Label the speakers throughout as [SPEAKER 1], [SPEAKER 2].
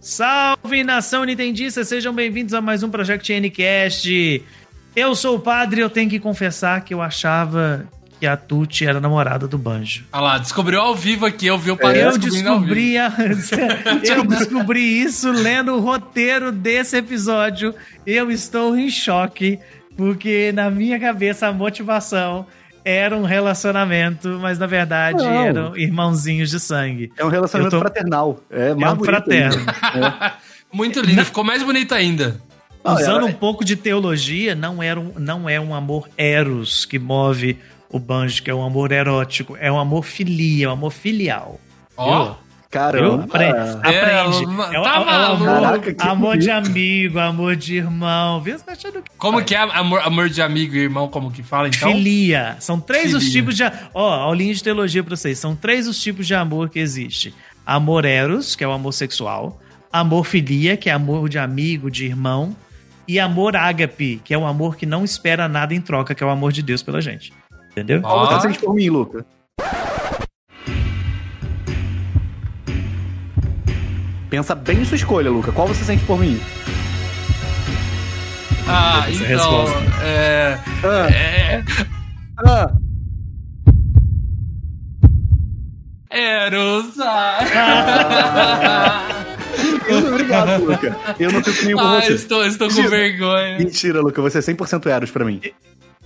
[SPEAKER 1] Salve nação nintendista, sejam bem-vindos a mais um Project Ncast. Eu sou o padre e eu tenho que confessar que eu achava que a Tuti era namorada do Banjo.
[SPEAKER 2] Olha lá, descobriu ao vivo aqui, eu vi o padre
[SPEAKER 1] Eu descobri, a- eu descobri isso lendo o roteiro desse episódio. Eu estou em choque, porque na minha cabeça a motivação era um relacionamento, mas na verdade
[SPEAKER 3] Não.
[SPEAKER 1] eram irmãozinhos de sangue.
[SPEAKER 3] É um relacionamento
[SPEAKER 1] tô-
[SPEAKER 3] fraternal. É,
[SPEAKER 1] É
[SPEAKER 3] mais
[SPEAKER 1] um
[SPEAKER 3] bonito
[SPEAKER 1] fraterno.
[SPEAKER 3] ainda.
[SPEAKER 2] Muito lindo, ficou mais bonito ainda.
[SPEAKER 3] Ah,
[SPEAKER 1] Usando
[SPEAKER 3] ela-
[SPEAKER 1] um pouco de teologia, não, era um, não é um amor eros que move o banjo, que é um amor erótico. É um amor filia, um amor filial.
[SPEAKER 2] Ó,
[SPEAKER 1] Viu?
[SPEAKER 3] Caramba.
[SPEAKER 1] Apre- Aprende.
[SPEAKER 2] É,
[SPEAKER 1] É,
[SPEAKER 2] tá
[SPEAKER 1] é o
[SPEAKER 2] maluco.
[SPEAKER 1] amor,
[SPEAKER 3] Caraca, que
[SPEAKER 1] amor de amigo, amor de irmão. Viu? Você tá achando que.
[SPEAKER 2] como que é amor, amor de amigo e irmão, como que fala então?
[SPEAKER 1] Filia. São três os
[SPEAKER 2] Filia.
[SPEAKER 1] tipos de. Ó, aulinha de teologia pra vocês. São três os tipos de amor que existe: amor eros, que é o amor sexual. Amor filia, que é amor de amigo, de irmão. E amor ágape, que é o amor que não espera nada em troca, que é o amor de Deus pela gente. Entendeu?
[SPEAKER 2] Ó.
[SPEAKER 3] Qual você sente por mim, Luca? Pensa bem em sua escolha, Luca. Qual você sente por mim?
[SPEAKER 2] Ah,
[SPEAKER 1] Essa
[SPEAKER 2] então,
[SPEAKER 1] resposta.
[SPEAKER 2] é,
[SPEAKER 3] Ah,
[SPEAKER 2] é...
[SPEAKER 3] ah,
[SPEAKER 2] Eros. ah.
[SPEAKER 3] eu- obrigado, Luca. Eu não sinto nenhum
[SPEAKER 2] Ah,
[SPEAKER 3] você.
[SPEAKER 2] estou, estou com
[SPEAKER 3] Mentira.
[SPEAKER 2] vergonha.
[SPEAKER 3] Mentira, Luca. Você é 100% Eros pra mim.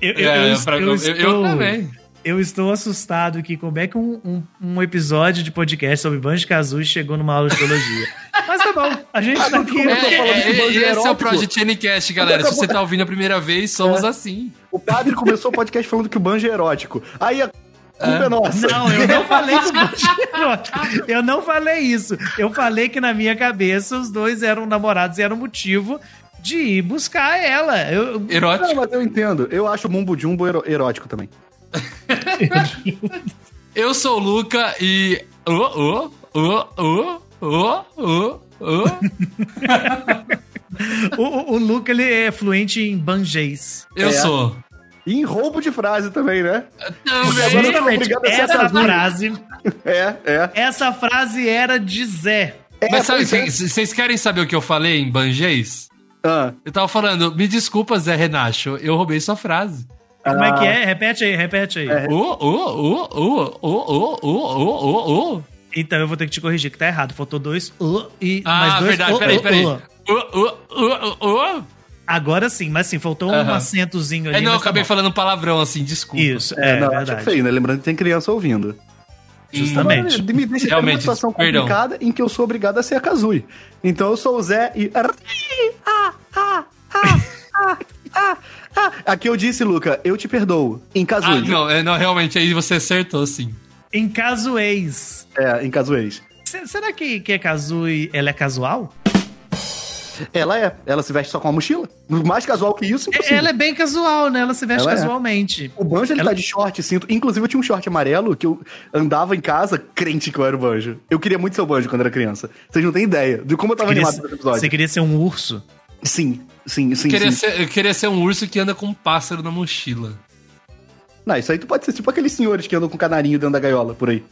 [SPEAKER 1] Eu, eu-
[SPEAKER 2] É,
[SPEAKER 1] eu-
[SPEAKER 2] pra-
[SPEAKER 1] eu
[SPEAKER 2] eu-
[SPEAKER 1] estou,
[SPEAKER 2] eu também.
[SPEAKER 1] Eu estou assustado que como é que um, um, um episódio de podcast sobre Banjo Kazooie chegou numa aula de teologia. Mas tá bom, a gente tá aqui.
[SPEAKER 3] Eu tô
[SPEAKER 2] É,
[SPEAKER 3] falando
[SPEAKER 2] é,
[SPEAKER 3] de banjo
[SPEAKER 2] esse é o
[SPEAKER 3] erótico.
[SPEAKER 2] Project Ncast, galera. Se você tá ouvindo a primeira vez, somos assim.
[SPEAKER 3] O padre começou o podcast falando que o banjo é erótico. Aí a culpa é, nossa.
[SPEAKER 1] Não, eu não falei que o Banjo é erótico. Eu não falei isso. Eu falei que na minha cabeça os dois eram namorados e era o motivo de ir buscar ela. Eu,
[SPEAKER 3] Não,
[SPEAKER 2] Erótico.
[SPEAKER 3] mas eu entendo. Eu acho o Mumbo Jumbo erótico também.
[SPEAKER 2] Eu sou o Luca e. Oh, oh, oh, oh, oh, oh, oh.
[SPEAKER 1] o, o, o Luca ele é fluente em banjês.
[SPEAKER 2] Eu
[SPEAKER 3] É.
[SPEAKER 2] sou.
[SPEAKER 3] E em roubo de frase também, né?
[SPEAKER 2] Também.
[SPEAKER 3] Agora eu tô obrigado a ser
[SPEAKER 1] essa frase,
[SPEAKER 3] É, é.
[SPEAKER 1] essa frase era de Zé.
[SPEAKER 3] é
[SPEAKER 2] Mas sabe,
[SPEAKER 3] é.
[SPEAKER 2] vocês vocês querem saber o que eu falei em Banjês?
[SPEAKER 3] Ah,
[SPEAKER 2] Eu tava falando, me desculpa, Zé Renacho, eu roubei sua frase.
[SPEAKER 1] Como é que ah. é? Repete aí, repete aí.
[SPEAKER 3] É.
[SPEAKER 2] Uh, uh, uh, uh, uh, uh, uh, uh,
[SPEAKER 1] Então eu vou ter que te corrigir, que tá errado. Faltou dois uh e
[SPEAKER 2] ah,
[SPEAKER 1] mais dois
[SPEAKER 2] verdade, peraí, peraí.
[SPEAKER 1] Uh,
[SPEAKER 2] uh, uh, uh,
[SPEAKER 1] Agora sim, mas sim, faltou um acentozinho é, ali.
[SPEAKER 2] É, não, eu
[SPEAKER 1] tá
[SPEAKER 2] acabei falando palavrão assim, desculpa.
[SPEAKER 1] Isso,
[SPEAKER 3] é,
[SPEAKER 1] é
[SPEAKER 3] não,
[SPEAKER 1] verdade.
[SPEAKER 3] feio, né? Lembrando que tem criança ouvindo.
[SPEAKER 1] Justamente.
[SPEAKER 3] Me deixa
[SPEAKER 2] Realmente,
[SPEAKER 3] uma situação complicada em que eu sou obrigado a ser a Kazui. Então eu sou o Zé e. Ah, ah, ah, ah, ah. ah ah. Aqui eu disse, Luca, eu te perdoo. Em
[SPEAKER 2] Ah,
[SPEAKER 3] Kazooie.
[SPEAKER 2] não, é, não, realmente, aí você acertou, sim.
[SPEAKER 1] Em caso ex.
[SPEAKER 3] É, em Kazooie.
[SPEAKER 1] Se- Será que, que é Kazooie, ela é casual?
[SPEAKER 3] Ela é. Ela se veste só com uma mochila. Mais casual que isso, impossível.
[SPEAKER 1] Ela é bem casual, né? Ela se veste
[SPEAKER 3] Ela é.
[SPEAKER 1] casualmente.
[SPEAKER 3] O Banjo, ele
[SPEAKER 1] Ela-
[SPEAKER 3] tá de short, cinto. Inclusive, eu tinha um short amarelo que eu andava em casa crente que eu era o Banjo. Eu queria muito ser o Banjo quando era criança. Vocês não têm ideia de como eu tava
[SPEAKER 1] Queria
[SPEAKER 3] animado
[SPEAKER 1] ser-
[SPEAKER 3] nesse episódio.
[SPEAKER 1] você queria ser um urso?
[SPEAKER 3] Sim, sim, sim,
[SPEAKER 2] Queria
[SPEAKER 3] sim.
[SPEAKER 2] ser, eu queria ser um urso que anda com um pássaro na mochila.
[SPEAKER 3] Não, isso aí tu pode ser tipo aqueles senhores que andam com canarinho dentro da gaiola, por aí.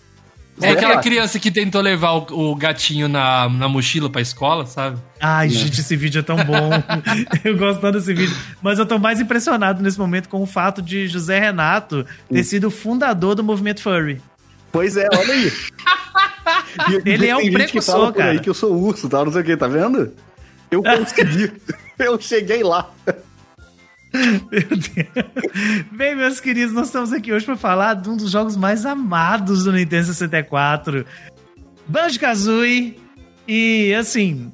[SPEAKER 3] Isso
[SPEAKER 2] É
[SPEAKER 3] aí
[SPEAKER 2] aquela criança que tentou levar o, o gatinho na, na mochila pra escola, sabe?
[SPEAKER 1] Ai, gente, esse vídeo é tão bom. eu gosto tanto desse vídeo. Mas eu tô mais impressionado nesse momento com o fato de José Renato ter sido o fundador do movimento furry.
[SPEAKER 3] Pois é, olha aí. E-
[SPEAKER 1] Ele é um
[SPEAKER 3] que
[SPEAKER 1] precursor,
[SPEAKER 3] fala por aí
[SPEAKER 1] cara.
[SPEAKER 3] que eu sou urso, tal, não sei o que, tá vendo? Eu consegui. eu cheguei lá.
[SPEAKER 1] Meu Deus. Bem, meus queridos, nós estamos aqui hoje para falar de um dos jogos mais amados do Nintendo 64, Banjo-Kazooie. E, assim,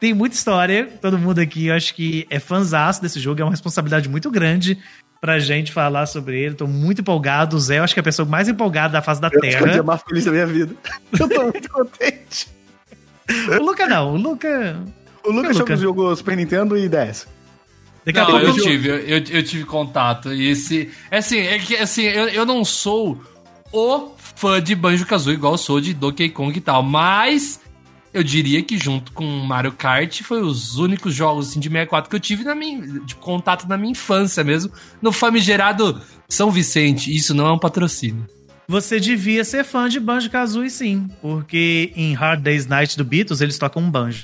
[SPEAKER 1] tem muita história. Todo mundo aqui, eu acho que é fãzaço desse jogo. É uma responsabilidade muito grande pra gente falar sobre ele. Tô muito empolgado. O Zé, eu acho que é a pessoa mais empolgada da face da
[SPEAKER 3] Eu acho que é o
[SPEAKER 1] Terra.
[SPEAKER 3] mais feliz da minha vida. Eu tô muito contente.
[SPEAKER 1] O Luca não. O Luca...
[SPEAKER 3] O Lucas
[SPEAKER 1] Luca?
[SPEAKER 3] jogou Super Nintendo e DS.
[SPEAKER 1] Daqui a
[SPEAKER 2] Não,
[SPEAKER 1] pouco
[SPEAKER 2] eu
[SPEAKER 1] eu-
[SPEAKER 2] tive, eu, eu, eu tive contato. E esse. É assim, é que assim, eu, eu não sou o fã de Banjo Kazooie igual eu sou de Donkey Kong e tal, mas eu diria que junto com Mario Kart foi os únicos jogos assim, de 64 que eu tive na minha, de contato na minha infância mesmo, no famigerado São Vicente. Isso não é um patrocínio.
[SPEAKER 1] Você devia ser fã de Banjo-Kazooie sim, porque em Hard Day's Night do Beatles eles tocam um banjo.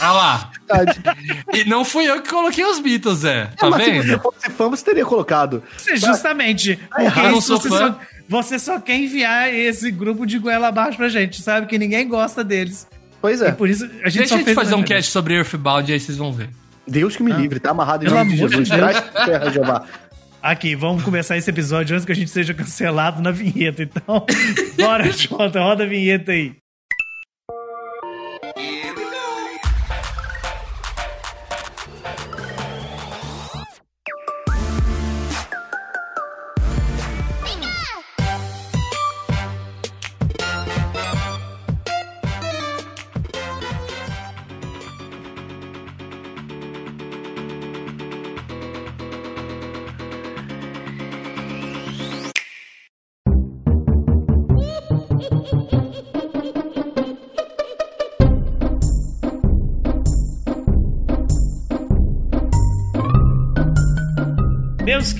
[SPEAKER 2] Ah lá. E não fui eu que coloquei os Beatles, Zé.
[SPEAKER 3] É,
[SPEAKER 2] Tá
[SPEAKER 3] mas se
[SPEAKER 2] vendo?
[SPEAKER 3] você fosse fã, você teria colocado.
[SPEAKER 1] Você, justamente, porque
[SPEAKER 3] errado,
[SPEAKER 2] eu não
[SPEAKER 1] isso
[SPEAKER 2] sou
[SPEAKER 1] você,
[SPEAKER 2] fã.
[SPEAKER 1] só, você só quer enviar esse grupo de goela abaixo pra gente, sabe? Que ninguém gosta deles.
[SPEAKER 3] Pois
[SPEAKER 1] E
[SPEAKER 3] é.
[SPEAKER 1] por isso a gente
[SPEAKER 2] Deixa
[SPEAKER 1] só
[SPEAKER 2] a gente
[SPEAKER 1] fez
[SPEAKER 2] fazer um cast sobre Earthbound e aí vocês vão ver.
[SPEAKER 3] Deus que me livre, tá amarrado em
[SPEAKER 1] Pelo
[SPEAKER 3] nome de Jesus. Traz terra, Jeová.
[SPEAKER 1] Aqui, vamos começar esse episódio antes que a gente seja cancelado na vinheta. Então, bora, Jota, roda a vinheta aí.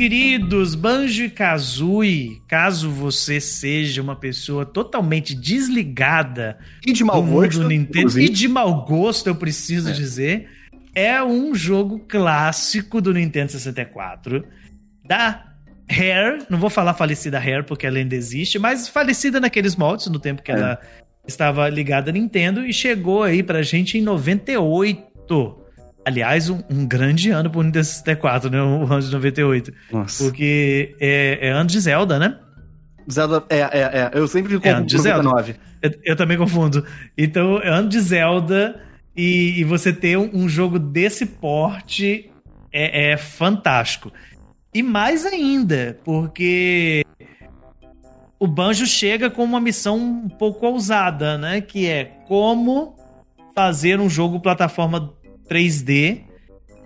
[SPEAKER 1] Queridos, Banjo e Kazooie, caso você seja uma pessoa totalmente desligada
[SPEAKER 3] E de mau
[SPEAKER 1] do
[SPEAKER 3] gosto.
[SPEAKER 1] mundo Nintendo
[SPEAKER 3] inclusive.
[SPEAKER 1] e de mau gosto, eu preciso
[SPEAKER 3] É.
[SPEAKER 1] dizer, é um jogo clássico do Nintendo 64 da Rare, não vou falar falecida Rare porque ela ainda existe, mas falecida naqueles moldes no tempo que
[SPEAKER 3] É.
[SPEAKER 1] ela estava ligada à Nintendo e chegou aí pra gente em 98. Aliás, um, um grande ano pro Nintendo 64, né? O ano de 98.
[SPEAKER 3] Nossa.
[SPEAKER 1] Porque é, é ano de Zelda, né?
[SPEAKER 3] Zelda, é, é, é. Eu sempre
[SPEAKER 1] É,
[SPEAKER 3] compro
[SPEAKER 1] de Zelda.
[SPEAKER 3] 99.
[SPEAKER 1] Eu, eu também confundo. Então, é ano de Zelda e, e você ter um, um jogo desse porte é, é fantástico. E mais ainda, porque o Banjo chega com uma missão um pouco ousada, né? Que é como fazer um jogo plataforma 3D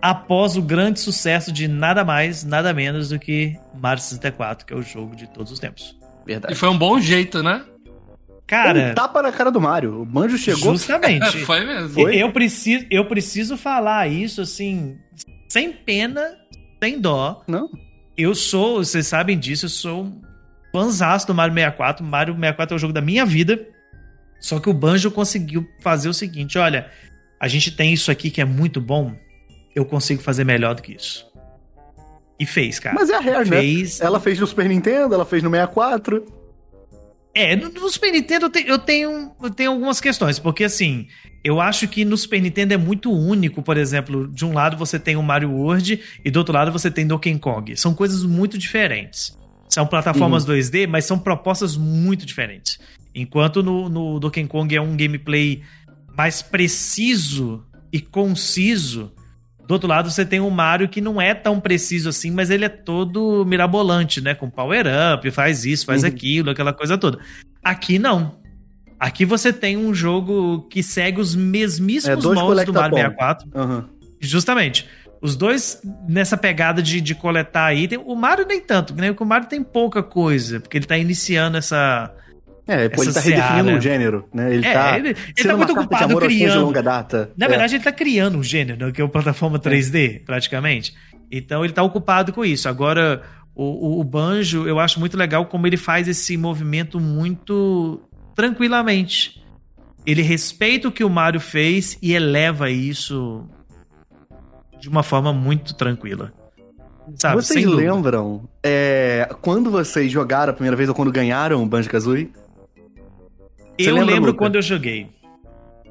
[SPEAKER 1] após o grande sucesso de nada mais, nada menos do que Mario 64, que é o jogo de todos os tempos.
[SPEAKER 2] E
[SPEAKER 3] Verdade.
[SPEAKER 2] foi um bom jeito, né?
[SPEAKER 1] Cara,
[SPEAKER 3] Um tapa na cara do Mario. O Banjo chegou.
[SPEAKER 1] justamente.
[SPEAKER 2] foi mesmo.
[SPEAKER 3] Foi?
[SPEAKER 1] Eu preciso, eu preciso falar isso assim, sem pena, sem dó.
[SPEAKER 3] Não.
[SPEAKER 1] Eu sou, vocês sabem disso, eu sou um fãzaço do Mario 64. Mario 64 é o jogo da minha vida. Só que o Banjo conseguiu fazer o seguinte: olha, a gente tem isso aqui que é muito bom, eu consigo fazer melhor do que isso. E fez, cara.
[SPEAKER 3] Mas é a Rare, né?
[SPEAKER 1] fez.
[SPEAKER 3] Ela fez no Super Nintendo, ela fez no 64.
[SPEAKER 1] É, no, no Super Nintendo eu, te- eu tenho, eu tenho algumas questões, porque assim, eu acho que no Super Nintendo é muito único, por exemplo, de um lado você tem o Mario World e do outro lado você tem Donkey Kong. São coisas muito diferentes. São plataformas 2D, mas são propostas muito diferentes. Enquanto no, no Donkey Kong é um gameplay mais preciso e conciso, do outro lado você tem o Mario que não é tão preciso assim, mas ele é todo mirabolante, né? Com power up, faz isso, faz
[SPEAKER 3] Uhum.
[SPEAKER 1] aquilo, aquela coisa toda. Aqui não. Aqui você tem um jogo que segue os
[SPEAKER 3] É,
[SPEAKER 1] mesmíssimos
[SPEAKER 3] dois
[SPEAKER 1] moldes do Mario
[SPEAKER 3] collectathon.
[SPEAKER 1] 64.
[SPEAKER 3] Aham.
[SPEAKER 1] Justamente. Os dois nessa pegada de, de coletar item. O Mario nem tanto, né? Porque o Mario tem pouca coisa, porque ele tá iniciando essa.
[SPEAKER 3] É, pô, ele tá redefinindo
[SPEAKER 1] seara.
[SPEAKER 3] um gênero, né? Ele
[SPEAKER 1] É,
[SPEAKER 3] tá.
[SPEAKER 1] ele, ele tá muito ocupado
[SPEAKER 3] fãs de
[SPEAKER 1] criando.
[SPEAKER 3] longa data.
[SPEAKER 1] Na
[SPEAKER 3] É.
[SPEAKER 1] verdade, ele tá criando um gênero, né, que é o plataforma 3D, praticamente. Então ele tá ocupado com isso. Agora, o, o- o Banjo, eu acho muito legal como ele faz esse movimento muito tranquilamente. Ele respeita o que o Mario fez e eleva isso de uma forma muito tranquila. Sabe?
[SPEAKER 3] Vocês lembram é, quando vocês jogaram a primeira vez ou quando ganharam o Banjo Kazooie? Você
[SPEAKER 1] Eu
[SPEAKER 3] lembra,
[SPEAKER 1] lembro
[SPEAKER 3] Luca?
[SPEAKER 1] quando eu joguei.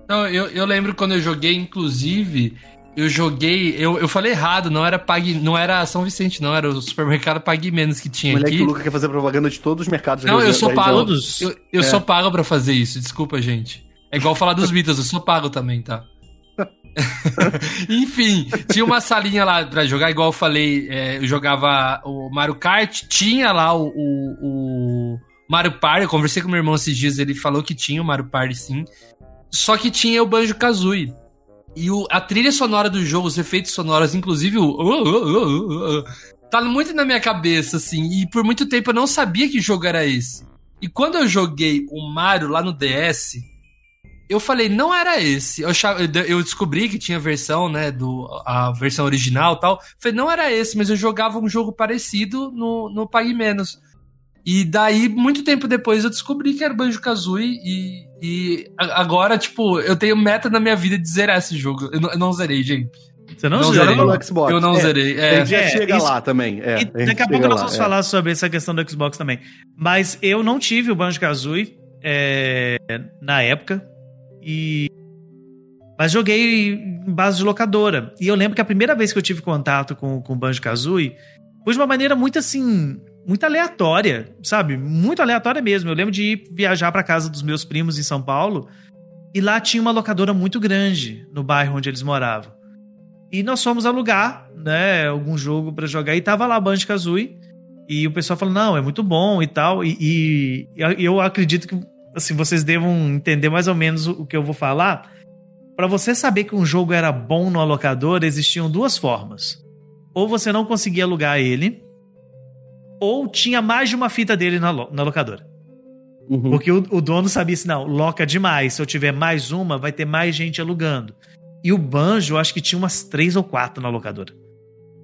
[SPEAKER 2] Não, eu, eu lembro quando eu joguei, inclusive, eu joguei. Eu, eu falei errado, não era Pague, não era São Vicente, não, era o supermercado Pague Menos que
[SPEAKER 3] O
[SPEAKER 2] tinha
[SPEAKER 3] moleque
[SPEAKER 2] aqui.
[SPEAKER 3] o Luca quer fazer propaganda de todos os mercados.
[SPEAKER 2] Não, eu sou pago.
[SPEAKER 1] Todos?
[SPEAKER 2] Eu, eu
[SPEAKER 3] É.
[SPEAKER 2] sou pago pra fazer isso, desculpa, gente. É igual falar dos Beatles, eu sou pago também, tá? Enfim, tinha uma salinha lá pra jogar, igual eu falei, é, eu jogava o Mario Kart, tinha lá o, o, o Mario Party, eu conversei com meu irmão esses dias, ele falou que tinha o Mario Party sim, só que tinha o Banjo-Kazooie. E o- a trilha sonora do jogo, os efeitos sonoros, inclusive o... uh, uh, uh, uh, tá muito na minha cabeça, assim, e por muito tempo eu não sabia que jogo era esse. E quando eu joguei o Mario lá no DS, eu falei, não era esse. Eu, eu descobri que tinha versão, né, do, a versão original e tal. Falei, não era esse, mas eu jogava um jogo parecido no, no Pague Menos. E daí, muito tempo depois, eu descobri que era Banjo-Kazooie e, e agora, tipo, eu tenho meta na minha vida de zerar esse jogo. Eu não, eu não zerei, gente.
[SPEAKER 1] Você não, não zerou
[SPEAKER 2] no Xbox? Eu não é, zerei.
[SPEAKER 3] É. dia é, chega isso, lá também. É,
[SPEAKER 1] daqui a pouco nós vamos é. falar sobre essa questão do Xbox também. Mas eu não tive o Banjo-Kazooie é, na época. E mas joguei em base de locadora. E eu lembro que a primeira vez que eu tive contato com, com o Banjo-Kazooie foi de uma maneira muito assim muito aleatória, sabe? Muito aleatória mesmo. Eu lembro de ir viajar para casa dos meus primos em São Paulo e lá tinha uma locadora muito grande no bairro onde eles moravam. E nós fomos alugar, né, algum jogo para jogar e tava lá Banjo Kazooie e o pessoal falou: "Não, é muito bom" e tal. E, e, e eu acredito que assim vocês devam entender mais ou menos o que eu vou falar. Para você saber que um jogo era bom no locadora, existiam duas formas. Ou você não conseguia alugar ele, ou tinha mais de uma fita dele na, lo na locadora. Uhum. Porque o, o, dono sabia assim, não, loca demais. Se eu tiver mais uma, vai ter mais gente alugando. E o Banjo, acho que tinha umas três ou quatro na locadora.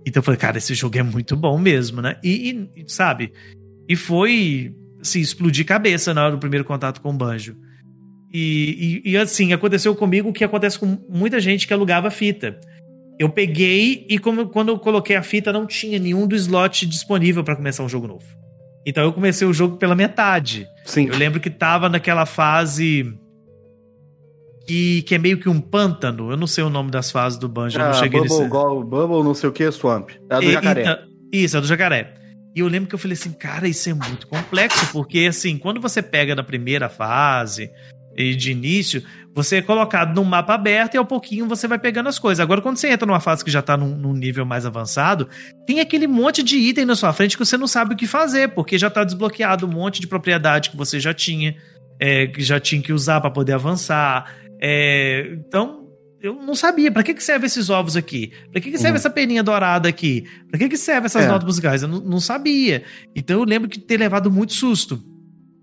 [SPEAKER 1] Então eu falei, cara, esse jogo é muito bom mesmo, né? E, e sabe? E foi, assim, explodir cabeça na hora do primeiro contato com o Banjo. E, e, e, assim, aconteceu comigo o que acontece com muita gente que alugava fita. Eu peguei e como, quando eu coloquei a fita não tinha nenhum do slot disponível para começar um jogo novo. Então eu comecei o jogo pela metade.
[SPEAKER 3] Sim.
[SPEAKER 1] Eu lembro que tava naquela fase que, que é meio que um pântano. Eu não sei o nome das fases do Banjo. Ah, eu não
[SPEAKER 3] ah, cheguei Bubble, nesse... Go, Bubble, não sei o que, Swamp. É a do e, jacaré. Então,
[SPEAKER 1] isso, é do jacaré. E eu lembro que eu falei assim, cara, isso é muito complexo, porque assim, quando você pega na primeira fase, de início, você é colocado num mapa aberto e ao pouquinho você vai pegando as coisas. Agora, quando você entra numa fase que já tá num, num, nível mais avançado, tem aquele monte de item na sua frente que você não sabe o que fazer, porque já tá desbloqueado um monte de propriedade que você já tinha, é, que já tinha que usar para poder avançar. É, então, eu não sabia. Para que, que serve esses ovos aqui? Para que, que serve uhum. essa peninha dourada aqui? Para que, que serve essas é. notas musicais? Eu não, não, sabia. Então eu lembro de ter levado muito susto.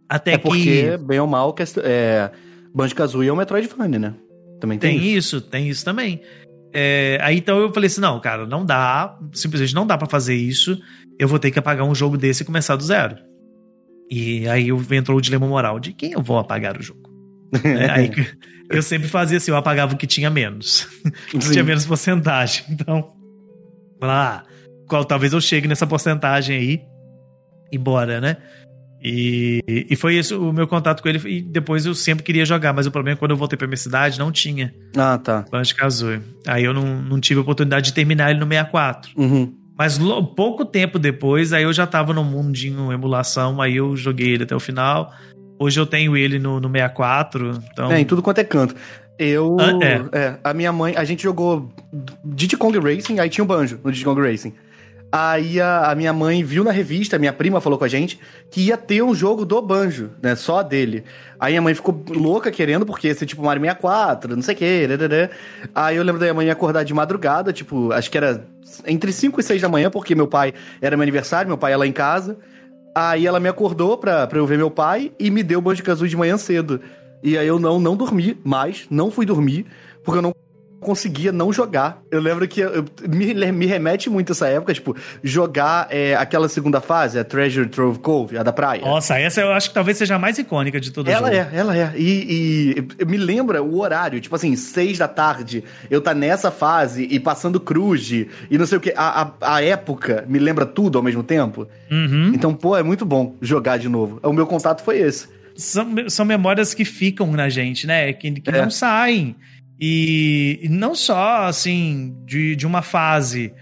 [SPEAKER 1] Até
[SPEAKER 3] é porque, bem ou mal, é, Banjo-Kazooie é um Metroidvania, né?
[SPEAKER 1] Também tem, tem isso. isso. Tem isso também. É, aí então eu falei assim, não, cara, não dá, simplesmente não dá para fazer isso. Eu vou ter que apagar um jogo desse e começar do zero. E aí entrou o dilema moral de quem eu vou apagar o jogo. é, aí eu sempre fazia assim, eu apagava o que tinha menos. que tinha menos porcentagem. Então, lá, qual talvez eu chegue nessa porcentagem aí e bora, né? E, e foi isso o meu contato com ele. E depois eu sempre queria jogar, mas o problema é que quando eu voltei pra minha cidade, não tinha.
[SPEAKER 3] Ah, tá.
[SPEAKER 1] Banjo Kazooie. Aí eu não, não tive a oportunidade de terminar ele no 64.
[SPEAKER 3] Uhum.
[SPEAKER 1] Mas pouco tempo depois, aí eu já tava no mundinho emulação, aí eu joguei ele até o final. Hoje eu tenho ele no, no 64. Então...
[SPEAKER 3] É, em tudo quanto é canto. Eu. Ah, é. é. A minha mãe. A gente jogou Diddy Kong Racing, aí tinha o banjo no Diddy Kong Racing. Aí a, a, minha mãe viu na revista, minha prima falou com a gente, que ia ter um jogo do Banjo, né? Só dele. Aí a mãe ficou louca querendo, porque ia ser tipo Mario 64, não sei o quê. Aí eu lembro da minha mãe acordar de madrugada, tipo, acho que era entre 5 e 6 da manhã, porque meu pai era meu aniversário, meu pai ia lá em casa. Aí ela me acordou pra, pra eu ver meu pai e me deu o Banjo Kazooie de manhã cedo. E aí eu não, não dormi mais, não fui dormir, porque eu não conseguia não jogar. Eu lembro que eu, me, me remete muito essa época, tipo, jogar é, aquela segunda fase, a Treasure Trove Cove, a da praia.
[SPEAKER 1] Nossa, essa eu acho que talvez seja a mais icônica de todo
[SPEAKER 3] ela jogo. Ela é, ela é. E, e me lembra o horário, tipo assim, seis da tarde, eu tá nessa fase e passando cruz e não sei o que. A, a, a, época me lembra tudo ao mesmo tempo.
[SPEAKER 1] Uhum.
[SPEAKER 3] Então, pô, é muito bom jogar de novo. O meu contato foi esse.
[SPEAKER 1] São, são memórias que ficam na gente, né? Que, que é. não saem. E, e não só, assim, de, de uma fase,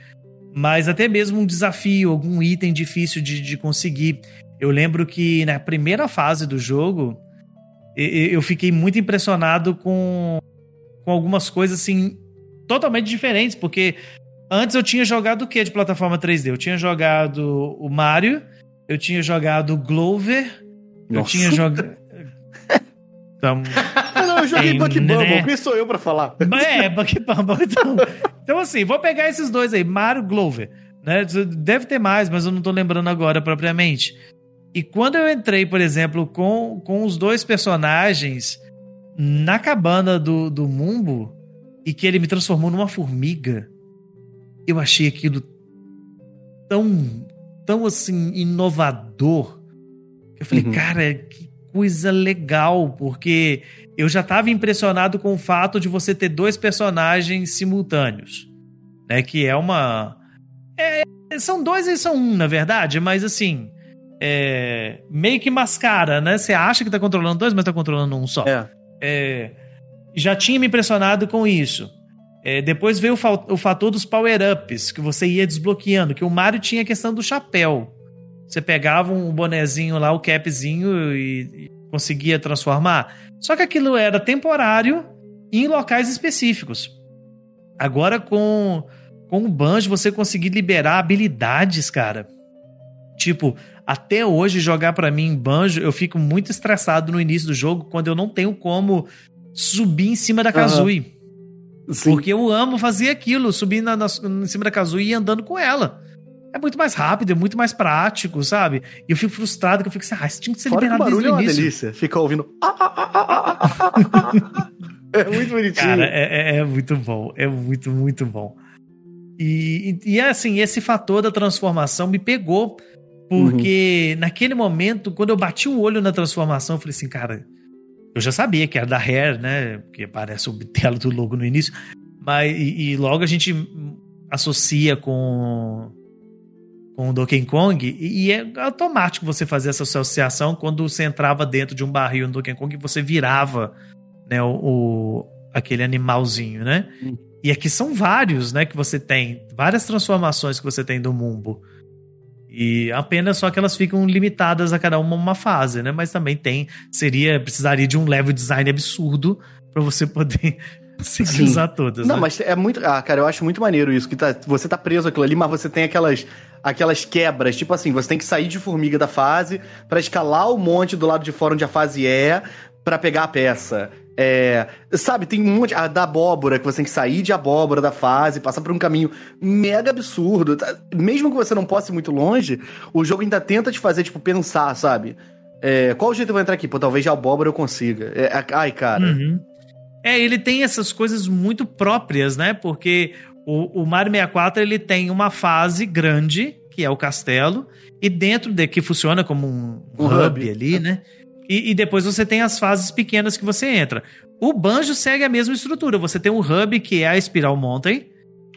[SPEAKER 1] mas até mesmo um desafio, algum item difícil de, de conseguir. Eu lembro que na primeira fase do jogo, eu fiquei muito impressionado com, com algumas coisas, assim, totalmente diferentes, porque antes eu tinha jogado o que de plataforma 3D? Eu tinha jogado o Mario, eu tinha jogado o Glover, Nossa. eu tinha jogado.
[SPEAKER 3] Então, não, eu joguei Buck Bumble, né? quem sou eu pra falar?
[SPEAKER 1] É, Buck Bumble. Então, então, assim, vou pegar esses dois aí, Mario Glover. Né? Deve ter mais, mas eu não tô lembrando agora propriamente. E quando eu entrei, por exemplo, com, com os dois personagens, na cabana do, do Mumbo e que ele me transformou numa formiga. Eu achei aquilo tão, tão assim, inovador. Eu falei, uhum. cara, que coisa legal, porque eu já estava impressionado com o fato de você ter dois personagens simultâneos, né? Que é uma. É, são dois e são um, na verdade, mas assim. É, meio que mascara, né? Você acha que tá controlando dois, mas tá controlando um só. É. é já tinha me impressionado com isso. É, depois veio o, o fator dos power-ups, que você ia desbloqueando, que o Mario tinha a questão do chapéu. Você pegava um bonezinho lá, o capzinho, e, e conseguia transformar. Só que aquilo era temporário em locais específicos. Agora com, com o Banjo você conseguir liberar habilidades, cara. Tipo, até hoje jogar para mim Banjo, eu fico muito estressado no início do jogo quando eu não tenho como subir em cima da Kazooie. Uhum. Porque eu amo fazer aquilo, subir na, na, em cima da Kazooie e andando com ela. É muito mais rápido, é muito mais prático, sabe? E eu fico frustrado que eu fico assim, ah, isso tinha que ser
[SPEAKER 3] Fora liberado que o barulho é uma delícia. Fica ouvindo.
[SPEAKER 1] é muito bonitinho. Cara, é, é, é, muito bom. É muito, muito bom. E, e, e assim, esse fator da transformação me pegou. Porque uhum. naquele momento, quando eu bati o olho na transformação, eu falei assim, cara, eu já sabia que era da Hair, né? Porque parece o bitelo do logo no início. Mas, e, e logo a gente associa com com o Donkey Kong e, é automático você fazer essa associação quando você entrava dentro de um barril no Donkey Kong e você virava né, o, o aquele animalzinho, né? Hum. E aqui são vários, né, que você tem, várias transformações que você tem do Mumbo. E apenas só que elas ficam limitadas a cada uma uma fase, né? Mas também tem, seria, precisaria de um level design absurdo para você poder Sim. usar todas.
[SPEAKER 3] Não,
[SPEAKER 1] né?
[SPEAKER 3] mas é muito. Ah, cara, eu acho muito maneiro isso. Que tá, você tá preso aquilo ali, mas você tem aquelas, aquelas quebras. Tipo assim, você tem que sair de formiga da fase para escalar o monte do lado de fora onde a fase é, para pegar a peça. É, sabe, tem um monte. A da abóbora, que você tem que sair de abóbora da fase, passar por um caminho mega absurdo. Tá, mesmo que você não possa ir muito longe, o jogo ainda tenta te fazer, tipo, pensar, sabe? É, qual jeito eu vou entrar aqui? Pô, talvez de abóbora eu consiga. É, ai, cara.
[SPEAKER 1] Uhum. É, ele tem essas coisas muito próprias, né? Porque o, o Mario 64 ele tem uma fase grande, que é o castelo, e dentro de que funciona como um, um hub, hub ali, né? E, e, depois você tem as fases pequenas que você entra. O Banjo segue a mesma estrutura. Você tem um hub que é a Spiral Mountain,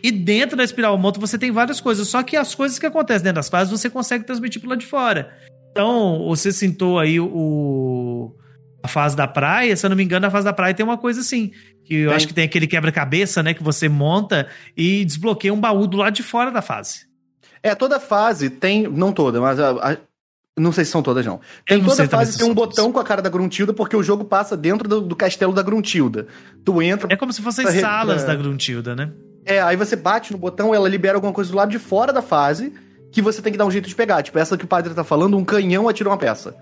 [SPEAKER 1] e dentro da Spiral Mountain você tem várias coisas. Só que as coisas que acontecem dentro das fases você consegue transmitir pro lado de fora. Então, você sentou aí o a fase da praia, se eu não me engano, a fase da praia tem uma coisa assim. Que eu tem. acho que tem aquele quebra-cabeça, né? Que você monta e desbloqueia um baú do lado de fora da fase.
[SPEAKER 3] É, toda fase tem. Não toda, mas a, a não sei se são todas, não. Tem não toda fase tem um botão com a cara da Gruntilda, porque o jogo passa dentro do, do castelo da Gruntilda. Tu entra.
[SPEAKER 1] É como se fossem salas pra... da Gruntilda, né?
[SPEAKER 3] É, aí você bate no botão, ela libera alguma coisa do lado de fora da fase que você tem que dar um jeito de pegar. Tipo, essa que o padre tá falando, um canhão atira uma peça.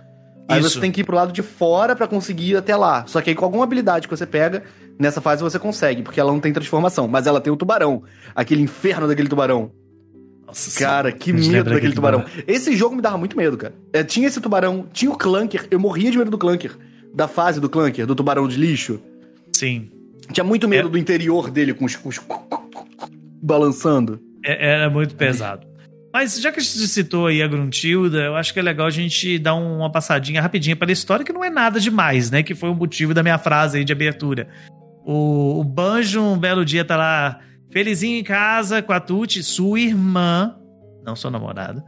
[SPEAKER 3] Aí Isso. você tem que ir pro lado de fora para conseguir ir até lá. Só que aí com alguma habilidade que você pega, nessa fase você consegue, porque ela não tem transformação. Mas ela tem o tubarão. Aquele inferno daquele tubarão. Nossa, cara, que medo daquele tubarão. tubarão. Esse jogo me dava muito medo, cara. É, tinha esse tubarão, tinha o Clunker. Eu morria de medo do Clunker. Da fase do Clunker, do tubarão de lixo.
[SPEAKER 1] Sim.
[SPEAKER 3] Tinha muito medo é... do interior dele com os, com os... balançando.
[SPEAKER 1] É, era muito pesado. Mas já que a gente citou aí a Gruntilda, eu acho que é legal a gente dar uma passadinha rapidinha pela história, que não é nada demais, né? Que foi o motivo da minha frase aí de abertura. O, o Banjo, um belo dia, tá lá felizinho em casa com a Tuti, sua irmã, não sua namorada,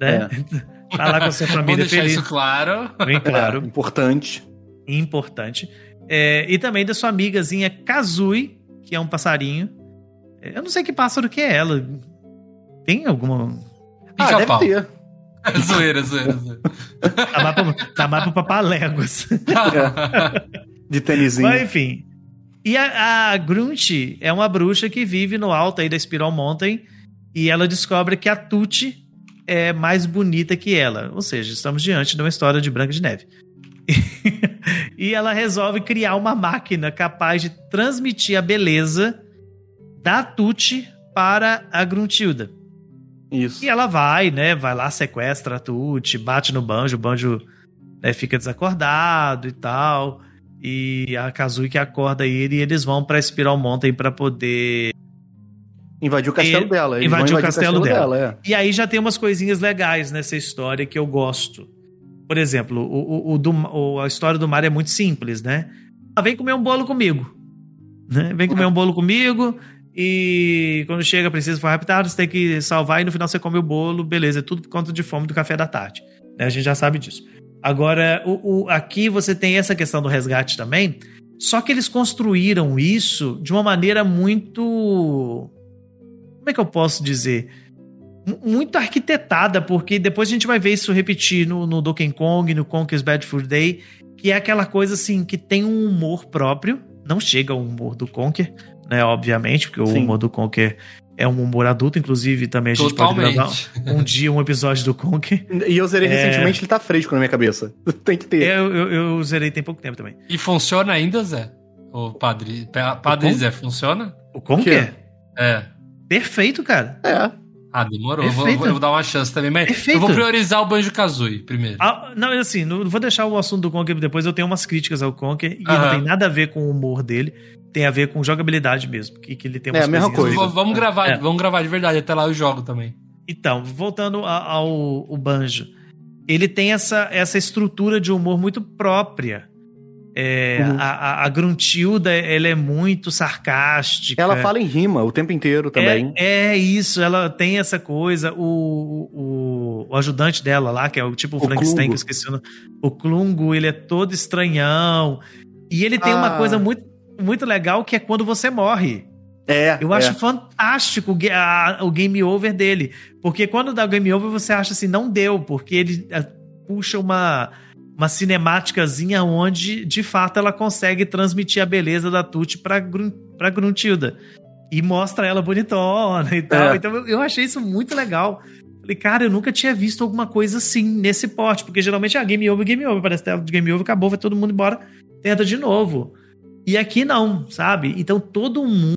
[SPEAKER 1] né? É. Tá lá com a sua família
[SPEAKER 2] Vou feliz. isso claro.
[SPEAKER 1] Bem claro.
[SPEAKER 3] É, importante.
[SPEAKER 1] Importante. É, e também da sua amigazinha Kazui, que é um passarinho. Eu não sei que pássaro que é ela. Tem alguma.
[SPEAKER 3] Ah, deve ter.
[SPEAKER 2] zoeira, zoeira, zoeira.
[SPEAKER 1] Tá mais pro, tá mais pro papaléguas.
[SPEAKER 3] De tênisinho.
[SPEAKER 1] Mas enfim. E a, a Grunt é uma bruxa que vive no alto aí da Spiral Mountain e ela descobre que a Tuti é mais bonita que ela. Ou seja, estamos diante de uma história de Branca de Neve. e ela resolve criar uma máquina capaz de transmitir a beleza da Tuti para a Gruntilda.
[SPEAKER 3] Isso.
[SPEAKER 1] E ela vai, né? Vai lá, sequestra a Tuti, bate no banjo, o banjo né, fica desacordado e tal. E a que acorda ele e eles vão pra Spiral Mountain para poder
[SPEAKER 3] Invadir o castelo
[SPEAKER 1] e,
[SPEAKER 3] dela.
[SPEAKER 1] Invadir o castelo, o castelo dela. dela é. E aí já tem umas coisinhas legais nessa história que eu gosto. Por exemplo, o, o, do, o, a história do Mario é muito simples, né? Ah, vem comer um bolo comigo. Né? Vem comer um bolo comigo e quando chega, precisa for raptado, você tem que salvar e no final você come o bolo, beleza, é tudo por conta de fome do café da tarde. Né? A gente já sabe disso. Agora, o, o, aqui você tem essa questão do resgate também, só que eles construíram isso de uma maneira muito como é que eu posso dizer? Muito arquitetada, porque depois a gente vai ver isso repetir no, no Donkey Kong, no Conker's Bad Fur Day, que é aquela coisa assim, que tem um humor próprio, não chega ao humor do Conker, né, obviamente, porque Sim. o humor do Conker é um humor adulto, inclusive também a gente Totalmente. pode gravar um dia um episódio do Conker.
[SPEAKER 3] E eu zerei é... recentemente, ele tá fresco na minha cabeça. tem que ter.
[SPEAKER 1] Eu, eu, eu, zerei tem pouco tempo também.
[SPEAKER 2] E funciona ainda, Zé? O padre, padre o Zé, funciona?
[SPEAKER 1] O Conker?
[SPEAKER 2] É.
[SPEAKER 1] Perfeito, cara.
[SPEAKER 3] É.
[SPEAKER 2] Ah, demorou. Vou, vou, dar uma chance também. Mas Perfeito. eu vou priorizar o Banjo Kazooie primeiro.
[SPEAKER 1] Ah, não, assim, não vou deixar o assunto do Conker depois. Eu tenho umas críticas ao Conker e não tem nada a ver com o humor dele. Tem a ver com jogabilidade mesmo. Que, que ele tem
[SPEAKER 3] umas é a mesma coisa.
[SPEAKER 2] Vamos gravar, é. vamos gravar de verdade. Até lá eu jogo também.
[SPEAKER 1] Então, voltando ao, ao Banjo. Ele tem essa, essa estrutura de humor muito própria. É, uhum. a, a, Gruntilda, ela é muito sarcástica.
[SPEAKER 3] Ela fala em rima o tempo inteiro também.
[SPEAKER 1] É, é isso, ela tem essa coisa. O, o, o, ajudante dela lá, que é o tipo o Frankenstein, que eu esqueci o nome. O Klungo, ele é todo estranhão. E ele tem ah. uma coisa muito, muito legal que é quando você morre.
[SPEAKER 3] É,
[SPEAKER 1] eu acho é. fantástico a, o game over dele. Porque quando dá o game over, você acha assim, não deu, porque ele é, puxa uma uma cinemáticazinha onde, de fato, ela consegue transmitir a beleza da Tuti pra, pra Gruntilda. E mostra ela bonitona e tal. É. Então eu, achei isso muito legal. Falei, cara, eu nunca tinha visto alguma coisa assim, nesse porte. Porque geralmente é ah, game over, game over. Parece que de game over, acabou, vai todo mundo embora, tenta de novo. E aqui não, sabe? Então todo mundo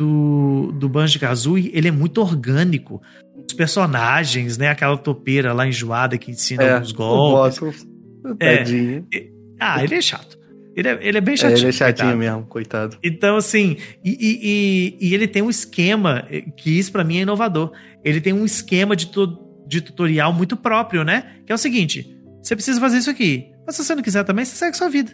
[SPEAKER 1] do, do Banjo-Kazooie, ele é muito orgânico os personagens, né? Aquela topeira lá enjoada que ensina é, alguns golpes. O é, ah, ele é chato. Ele é, ele é bem chatinho.
[SPEAKER 3] É, ele é chatinho coitado. mesmo, coitado.
[SPEAKER 1] Então, assim, e, e, e, ele tem um esquema, que isso para mim é inovador. Ele tem um esquema de, tu, de tutorial muito próprio, né? Que é o seguinte: você precisa fazer isso aqui. Mas se você não quiser também, você segue sua vida,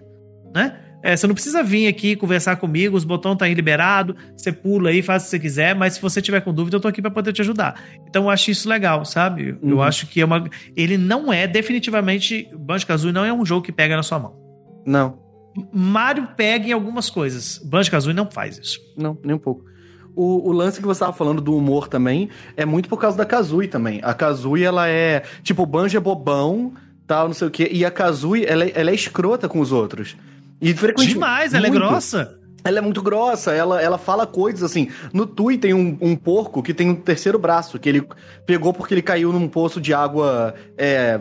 [SPEAKER 1] né? É, você não precisa vir aqui conversar comigo, os botões tá aí liberados, você pula aí, faz o que você quiser, mas se você tiver com dúvida, eu tô aqui para poder te ajudar. Então eu acho isso legal, sabe? Uhum. Eu acho que é uma. Ele não é definitivamente. Banjo Kazooie não é um jogo que pega na sua mão.
[SPEAKER 3] Não.
[SPEAKER 1] Mario pega em algumas coisas. Banjo Kazooie não faz isso.
[SPEAKER 3] Não, nem um pouco. O, o, lance que você tava falando do humor também é muito por causa da Kazooie também. A Kazooie, ela é. Tipo, o Banjo é bobão, tal, não sei o quê. E a Kazooie, ela é, ela é escrota com os outros.
[SPEAKER 1] E frequentemente. Demais, ela é grossa.
[SPEAKER 3] Ela é muito grossa, ela, ela fala coisas assim. No Tui tem um, um, porco que tem um terceiro braço, que ele pegou porque ele caiu num poço de água é,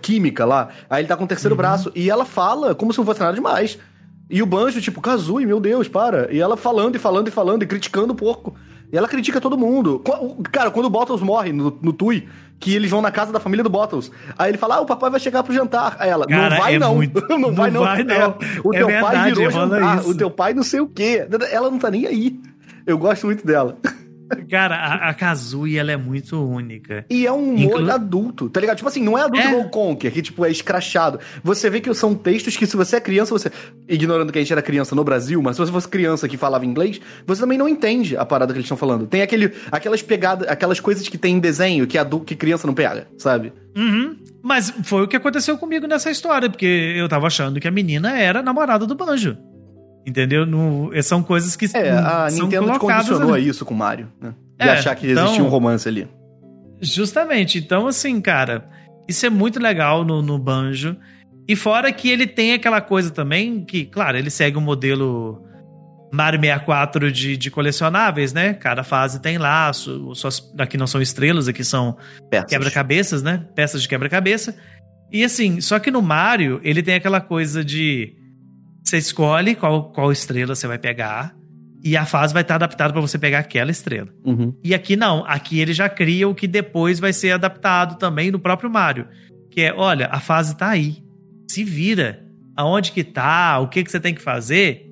[SPEAKER 3] química lá. Aí ele tá com o terceiro uhum. braço. E ela fala como se não fosse nada demais. E o Banjo, tipo, Kazui, meu Deus, para. E ela falando e falando e falando e criticando o porco. E ela critica todo mundo. Cara, quando o Bottles morre no, no Tui, que eles vão na casa da família do Bottles. Aí ele fala: Ah, o papai vai chegar pro jantar. Aí ela, Cara, não vai é não.
[SPEAKER 1] Muito... não,
[SPEAKER 3] não vai não.
[SPEAKER 1] Vai, não. É,
[SPEAKER 3] o é teu verdade, pai virou jantar. Isso. O teu pai não sei o quê. Ela não tá nem aí. Eu gosto muito dela.
[SPEAKER 1] Cara, a, a Kazooie, ela é muito única.
[SPEAKER 3] E é um humor Inclu... adulto, tá ligado? Tipo assim, não é adulto é. igual Conker, que tipo é escrachado. Você vê que são textos que se você é criança, você... Ignorando que a gente era criança no Brasil, mas se você fosse criança que falava inglês, você também não entende a parada que eles estão falando. Tem aquele, aquelas pegadas, aquelas coisas que tem em desenho que, adulto, que criança não pega, sabe?
[SPEAKER 1] Uhum. Mas foi o que aconteceu comigo nessa história, porque eu tava achando que a menina era namorada do Banjo. Entendeu? No, são coisas que
[SPEAKER 3] É, a Nintendo te condicionou ali. a isso com o Mario, né? De é, achar que então, existia um romance ali.
[SPEAKER 1] Justamente. Então, assim, cara, isso é muito legal no, no Banjo. E fora que ele tem aquela coisa também que, claro, ele segue o um modelo Mario 64 de, de colecionáveis, né? Cada fase tem lá, suas, aqui não são estrelas, aqui são quebra-cabeças, né? Peças de quebra-cabeça. E assim, só que no Mario, ele tem aquela coisa de você escolhe qual, qual estrela você vai pegar e a fase vai estar adaptada para você pegar aquela estrela.
[SPEAKER 3] Uhum.
[SPEAKER 1] E aqui não, aqui ele já cria o que depois vai ser adaptado também no próprio Mario, que é, olha, a fase tá aí, se vira, aonde que tá, o que que você tem que fazer.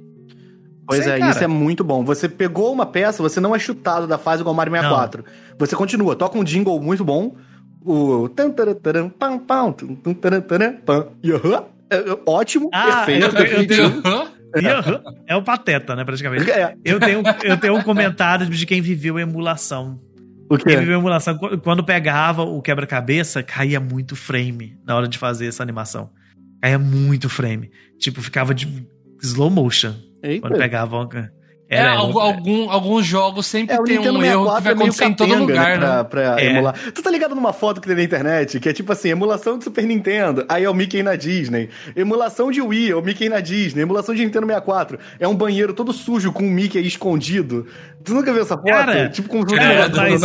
[SPEAKER 3] Pois Sei, é, cara. isso é muito bom. Você pegou uma peça, você não é chutado da fase igual Mario 64. Não. Você continua, toca um jingle muito bom. O. Ótimo, ah, perfeito. Eu, eu,
[SPEAKER 1] eu, é o pateta, né, praticamente. É. Eu, tenho, eu tenho um comentário de quem viveu emulação. O quê? Quem viveu emulação, quando pegava o quebra-cabeça, caía muito frame na hora de fazer essa animação. Caía muito frame. Tipo, ficava de slow motion. Eita. Quando pegava.
[SPEAKER 2] É, Era, é, algum, alguns jogos sempre é, tem um erro que vai é acontecer em todo né, lugar,
[SPEAKER 3] né? Pra, pra é. emular. Tu tá ligado numa foto que tem na internet, que é tipo assim, emulação de Super Nintendo, aí é o Mickey na Disney. Emulação de Wii, é o Mickey na Disney. Emulação de Nintendo 64, é um banheiro todo sujo com o Mickey escondido. Tu nunca viu essa foto?
[SPEAKER 1] Cara, tipo com um cara, mas,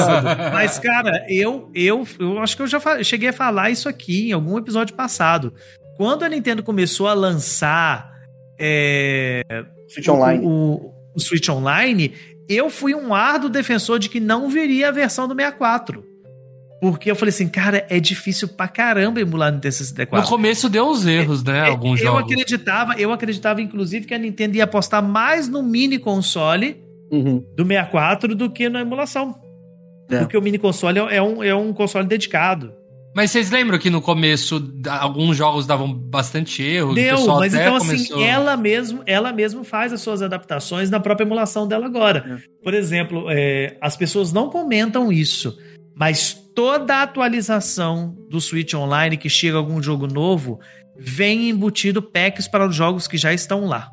[SPEAKER 1] mas, cara, eu, eu, eu acho que eu já cheguei a falar isso aqui em algum episódio passado. Quando a Nintendo começou a lançar... É,
[SPEAKER 3] Switch Online.
[SPEAKER 1] o, o Switch Online, eu fui um árduo defensor de que não viria a versão do 64. Porque eu falei assim, cara, é difícil pra caramba emular no Nintendo 64.
[SPEAKER 2] No começo deu uns erros, né? É, alguns
[SPEAKER 1] eu
[SPEAKER 2] jogos.
[SPEAKER 1] acreditava, eu acreditava, inclusive, que a Nintendo ia apostar mais no mini console uhum. do 64 do que na emulação. É. Porque o mini console é um, é um console dedicado.
[SPEAKER 2] Mas vocês lembram que no começo alguns jogos davam bastante erro?
[SPEAKER 1] Deu, mas então assim, começou... assim, ela mesmo, ela mesmo faz as suas adaptações na própria emulação dela agora. É. Por exemplo, é, as pessoas não comentam isso, mas toda atualização do Switch Online que chega algum jogo novo vem embutido packs para os jogos que já estão lá.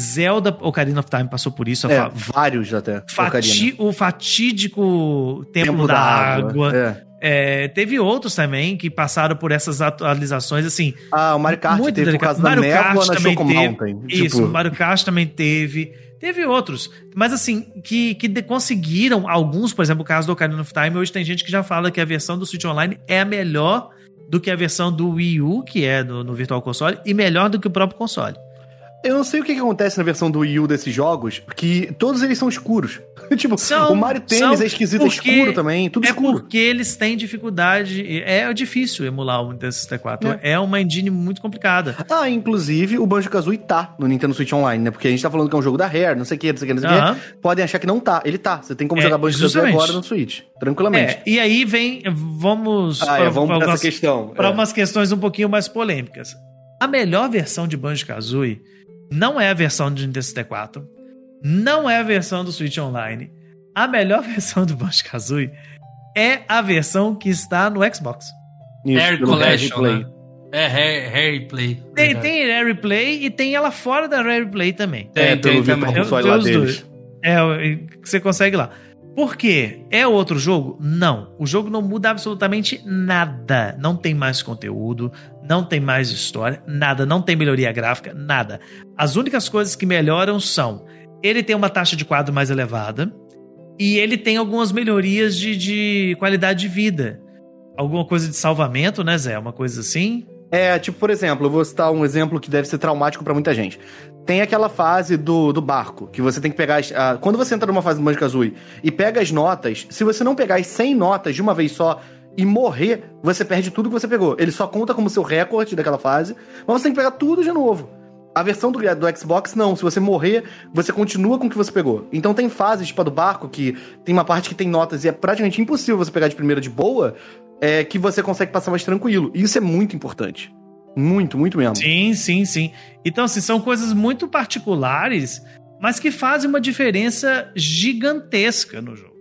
[SPEAKER 1] Zelda Ocarina of Time passou por isso.
[SPEAKER 3] É, vários até.
[SPEAKER 1] Fati o fatídico Templo, Templo da, da, Água. água. É. É, teve outros também que passaram por essas atualizações, assim.
[SPEAKER 3] Ah, o Mario Kart teve delicado. por causa Mario da névoa na Choco teve, Mountain.
[SPEAKER 1] Isso, tipo... o Mario Kart também teve. Teve outros, mas assim, que, que conseguiram, alguns, por exemplo, o caso do Ocarina of Time, hoje tem gente que já fala que a versão do Switch Online é a melhor do que a versão do Wii U, que é no, no Virtual Console, e melhor do que o próprio console.
[SPEAKER 3] Eu não sei o que, que, acontece na versão do Wii U desses jogos, que todos eles são escuros. tipo, são, o Mario Tênis é esquisito, é escuro também, tudo
[SPEAKER 1] é
[SPEAKER 3] escuro.
[SPEAKER 1] É porque eles têm dificuldade, é difícil emular o Nintendo 64, é. é uma engine muito complicada.
[SPEAKER 3] Ah, inclusive o Banjo-Kazooie tá no Nintendo Switch Online, né? Porque a gente tá falando que é um jogo da Rare, não sei o que, não sei o que, não sei o que. Podem achar que não tá, ele tá. Você tem como é, jogar Banjo-Kazooie agora no Switch, tranquilamente. É,
[SPEAKER 1] e aí vem, vamos...
[SPEAKER 3] Ah, é, vamos pra, pra essa questão.
[SPEAKER 1] Para umas questões um pouquinho mais polêmicas. A melhor versão de Banjo-Kazooie não é a versão do Nintendo 64. Não é a versão do Switch Online. A melhor versão do Banjo-Kazooie é a versão que está no Xbox.
[SPEAKER 2] Isso, Air Collection, né? É, Rare Play.
[SPEAKER 1] Tem, tem Rare Play e tem ela fora da Rare Play também.
[SPEAKER 3] Tem, é, tem, tem também. Eu,
[SPEAKER 1] lá deles. É, você consegue lá. Por quê? É outro jogo? Não. O jogo não muda absolutamente nada. Não tem mais conteúdo, não tem mais história, nada. Não tem melhoria gráfica, nada. As únicas coisas que melhoram são: ele tem uma taxa de quadro mais elevada e ele tem algumas melhorias de, de qualidade de vida. Alguma coisa de salvamento, né, Zé? Uma coisa assim.
[SPEAKER 3] É, tipo, por exemplo, eu vou citar um exemplo que deve ser traumático para muita gente. Tem aquela fase do, do barco, que você tem que pegar. As, uh, quando você entra numa fase do Banjo Kazooie e pega as notas, se você não pegar as 100 notas de uma vez só e morrer, você perde tudo que você pegou. Ele só conta como seu recorde daquela fase, mas você tem que pegar tudo de novo. A versão do, do Xbox, não. Se você morrer, você continua com o que você pegou. Então tem fases, tipo a do barco, que tem uma parte que tem notas e é praticamente impossível você pegar de primeira de boa é, que você consegue passar mais tranquilo. E isso é muito importante. Muito, muito mesmo.
[SPEAKER 1] Sim, sim, sim. Então, assim, são coisas muito particulares, mas que fazem uma diferença gigantesca no jogo.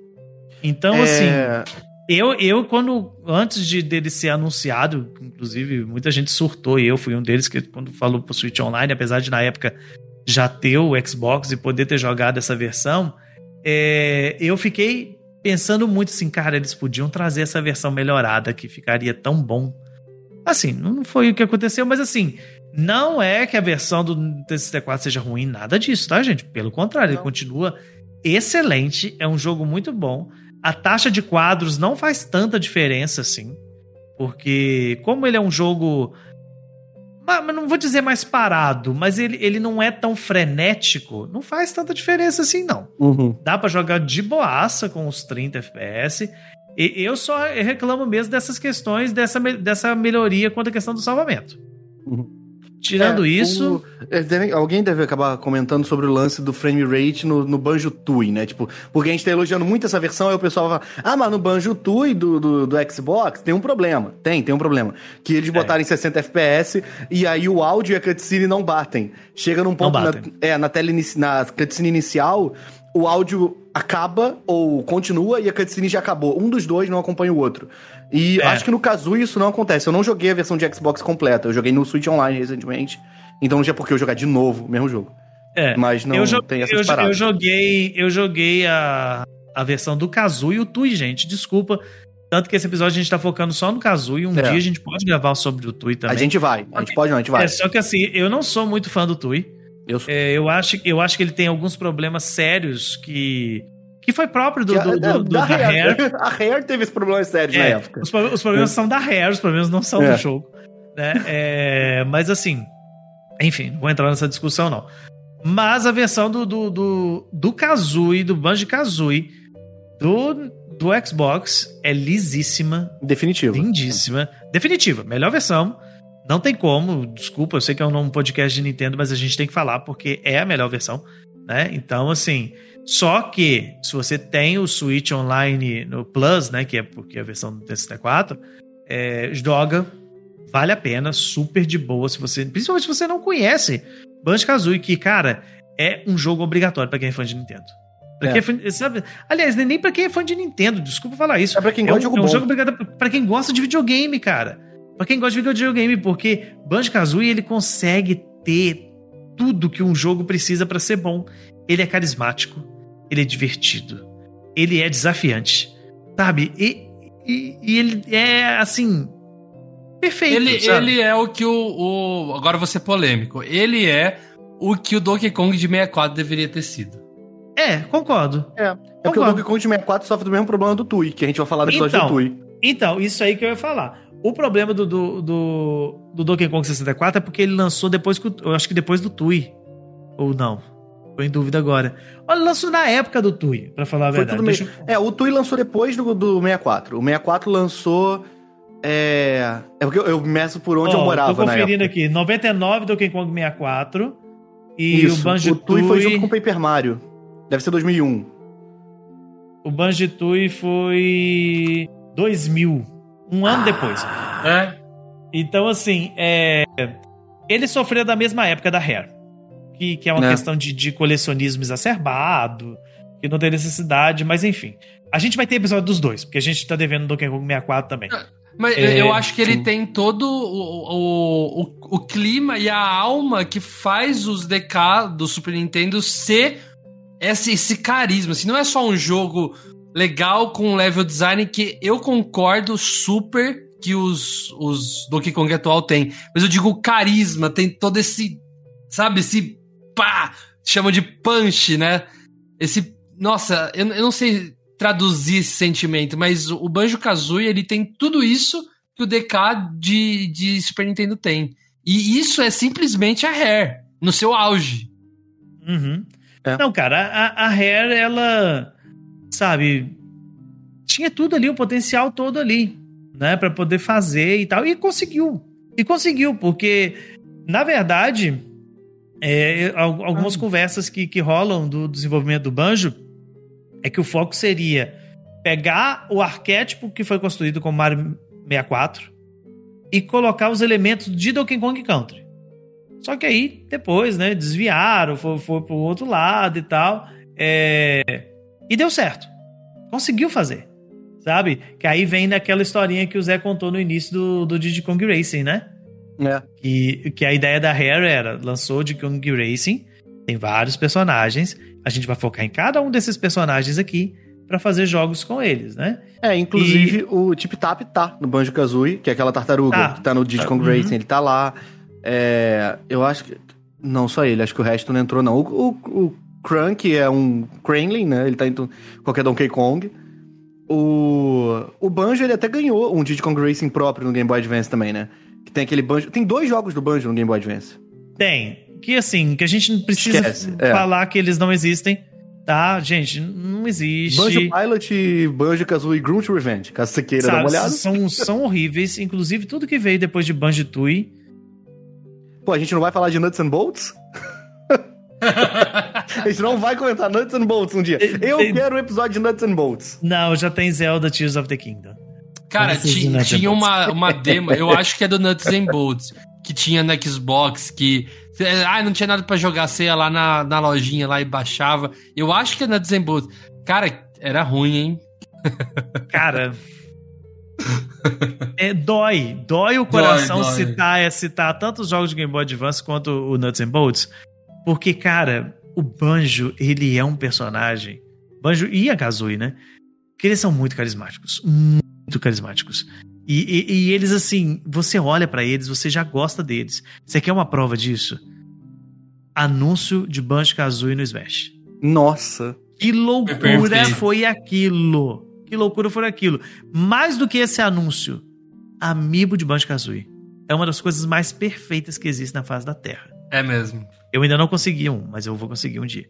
[SPEAKER 1] Então, é... assim, eu, eu, quando, antes de dele ser anunciado, inclusive, muita gente surtou, e eu fui um deles que, quando falou pro Switch Online, apesar de na época já ter o Xbox e poder ter jogado essa versão, é, eu fiquei pensando muito assim, cara, eles podiam trazer essa versão melhorada que ficaria tão bom. Assim, não foi o que aconteceu, mas assim, não é que a versão do TCT4 seja ruim, nada disso, tá, gente? Pelo contrário, ele continua excelente, é um jogo muito bom. A taxa de quadros não faz tanta diferença assim, porque como ele é um jogo mas não vou dizer mais parado, mas ele, ele não é tão frenético, não faz tanta diferença assim, não. Uhum. Dá para jogar de boaça com os 30 FPS. E eu só reclamo mesmo dessas questões, dessa, dessa melhoria quanto à questão do salvamento. Uhum. Tirando é, isso.
[SPEAKER 3] O, deve, alguém deve acabar comentando sobre o lance do frame rate no, no Banjo Tui, né? Tipo, porque a gente tá elogiando muito essa versão, aí o pessoal vai falar: ah, mas no Banjo Tui do, do, do Xbox tem um problema. Tem, tem um problema. Que eles é. botaram em 60 FPS e aí o áudio e a cutscene não batem. Chega num ponto. Na, é, na tela na cutscene inicial, o áudio acaba ou continua e a cutscene já acabou. Um dos dois não acompanha o outro. E é. acho que no Kazooie isso não acontece. Eu não joguei a versão de Xbox completa, eu joguei no Switch Online recentemente. Então não tinha por que eu jogar de novo o mesmo jogo.
[SPEAKER 1] É. Mas não eu tem essas eu. Eu joguei, eu joguei a, a versão do Kazooie e o Tui, gente. Desculpa. Tanto que esse episódio a gente tá focando só no Kazooie. Um é. dia a gente pode gravar sobre o Tui também.
[SPEAKER 3] A gente vai. A gente pode não, a gente vai.
[SPEAKER 1] É, só que assim, eu não sou muito fã do Tui. Eu, sou... é, eu, acho, eu acho que ele tem alguns problemas sérios que que foi próprio do, do, do, do da, da Rare.
[SPEAKER 3] A Rare teve esses problemas sérios é, na época.
[SPEAKER 1] Os, os problemas é. são da Rare, os problemas não são é. do jogo. Né? É, mas assim, enfim, não vou entrar nessa discussão não. Mas a versão do, do, do, do Kazooie, do Banjo-Kazooie, do, do Xbox é lisíssima.
[SPEAKER 3] Definitiva.
[SPEAKER 1] Lindíssima. Definitiva. Melhor versão. Não tem como, desculpa, eu sei que é um podcast de Nintendo, mas a gente tem que falar porque é a melhor versão, né? Então, assim, só que, se você tem o Switch Online no Plus, né, que é porque é a versão do 64, é, joga, vale a pena, super de boa, se você, principalmente se você não conhece Banjo-Kazooie, que, cara, é um jogo obrigatório para quem é fã de Nintendo. Pra é. quem é fã, sabe? Aliás, nem pra quem é fã de Nintendo, desculpa falar isso.
[SPEAKER 3] É pra quem gosta é um, de jogo
[SPEAKER 1] é
[SPEAKER 3] um
[SPEAKER 1] jogo obrigatório pra quem gosta de videogame, cara. Pra quem gosta de videogame, porque Banjo-Kazooie, ele consegue ter tudo que um jogo precisa para ser bom. Ele é carismático, ele é divertido, ele é desafiante, sabe? E, e, e ele é assim. Perfeito.
[SPEAKER 2] Ele,
[SPEAKER 1] sabe?
[SPEAKER 2] ele é o que o, o. Agora vou ser polêmico. Ele é o que o Donkey Kong de 64 deveria ter sido.
[SPEAKER 1] É, concordo.
[SPEAKER 3] É. É concordo. porque o Donkey Kong de 64 sofre do mesmo problema do Tui, que a gente vai falar no episódio
[SPEAKER 1] então,
[SPEAKER 3] do Tui.
[SPEAKER 1] Então, isso aí que eu ia falar. O problema do, do, do, do Donkey Kong 64 é porque ele lançou depois que. Eu acho que depois do Tui. Ou não. Tô em dúvida agora. Olha, lançou na época do Tui, pra falar a Foi verdade. Deixa...
[SPEAKER 3] É, o Tui lançou depois do, do 64. O 64 lançou. É. É porque eu, eu meço por onde oh, eu morava.
[SPEAKER 1] Tô conferindo aqui. 99 Donkey Kong 64. E Isso, o Banjo
[SPEAKER 3] O Tui foi junto com o Paper Mario. Deve ser 2001.
[SPEAKER 1] O Banjo Tui foi. 2000. Um ano ah, depois.
[SPEAKER 2] É.
[SPEAKER 1] Então, assim, é. Ele sofreu da mesma época da Rare que, que é uma né? questão de, de colecionismo exacerbado, que não tem necessidade, mas enfim. A gente vai ter episódio dos dois, porque a gente tá devendo Donkey Kong 64 também.
[SPEAKER 2] É, mas é, eu acho que ele sim. tem todo o, o, o, o, clima e a alma que faz os DK do Super Nintendo ser esse, esse carisma. Assim, não é só um jogo legal com level design que eu concordo super que os, os Donkey Kong atual tem. Mas eu digo carisma, tem todo esse, sabe, esse pá, chamam de punch, né? Esse, nossa, eu, eu não sei traduzir esse sentimento, mas o Banjo-Kazooie, ele tem tudo isso que o DK de, de Super Nintendo tem. E isso é simplesmente a Rare, no seu auge.
[SPEAKER 1] Uhum. É. Não, cara, a, a Rare, ela, sabe, tinha tudo ali, o potencial todo ali, né, para poder fazer e tal, e conseguiu. E conseguiu, porque, na verdade, é, algumas ah. conversas que, que rolam do desenvolvimento do Banjo é que o foco seria pegar o arquétipo que foi construído com Mario 64 e colocar os elementos de Donkey Kong Country. Só que aí, depois, né, desviaram, foi, foi pro outro lado e tal. É... E deu certo. Conseguiu fazer. Sabe? Que aí vem naquela historinha que o Zé contou no início do, do Diddy Kong Racing, né? É. Que, que a ideia da Rare era, lançou de Kong Racing, tem vários personagens, a gente vai focar em cada um desses personagens aqui para fazer jogos com eles, né?
[SPEAKER 3] É, inclusive e... o Tip Tap tá no Banjo-Kazooie, que é aquela tartaruga tá. que tá no Diddy Kong uhum. Racing, ele tá lá. É, eu acho que... Não só ele, acho que o resto não entrou não. O, o, o Crunk é um Kremlin, né? Ele tá em qualquer Donkey Kong. O, o Banjo, ele até ganhou um Diddy Kong Racing próprio no Game Boy Advance também, né? Que tem aquele banjo. Tem dois jogos do banjo no Game Boy Advance.
[SPEAKER 1] Tem. Que assim, que a gente não precisa Esquece, é. falar que eles não existem. Tá, gente, não existe.
[SPEAKER 3] Banjo Pilot, Banjo Kazooie e Grunt Revenge, caso você queira Sabe, dar uma olhada.
[SPEAKER 1] São, são horríveis, inclusive tudo que veio depois de Banjo Tui.
[SPEAKER 3] Pô, a gente não vai falar de Nuts and Bolts? a gente não vai comentar Nuts and Bolts um dia. Eu quero um episódio de Nuts and Bolts.
[SPEAKER 1] Não, já tem Zelda Tears of the Kingdom.
[SPEAKER 2] Cara, tinha, tinha uma, uma demo, eu acho que é do Nuts and Bolts, que tinha no Xbox, que. Ah, não tinha nada para jogar, você ia lá na, na lojinha lá e baixava. Eu acho que é Nuts and Bolts. Cara, era ruim, hein?
[SPEAKER 1] Cara. é, dói, dói o coração dói, dói. citar é citar tanto os jogos de Game Boy Advance quanto o Nuts and Bolts, porque cara, o Banjo ele é um personagem, Banjo e a Kazooie, né? Que eles são muito carismáticos, muito carismáticos. E, e, e eles assim, você olha para eles, você já gosta deles. Você quer uma prova disso? Anúncio de Banjo Kazooie no Smash.
[SPEAKER 3] Nossa.
[SPEAKER 1] Que loucura foi aquilo? Que loucura foi aquilo? Mais do que esse anúncio, Amiibo de Banjo-Kazooie é uma das coisas mais perfeitas que existe na face da Terra.
[SPEAKER 2] É mesmo.
[SPEAKER 1] Eu ainda não consegui um, mas eu vou conseguir um dia.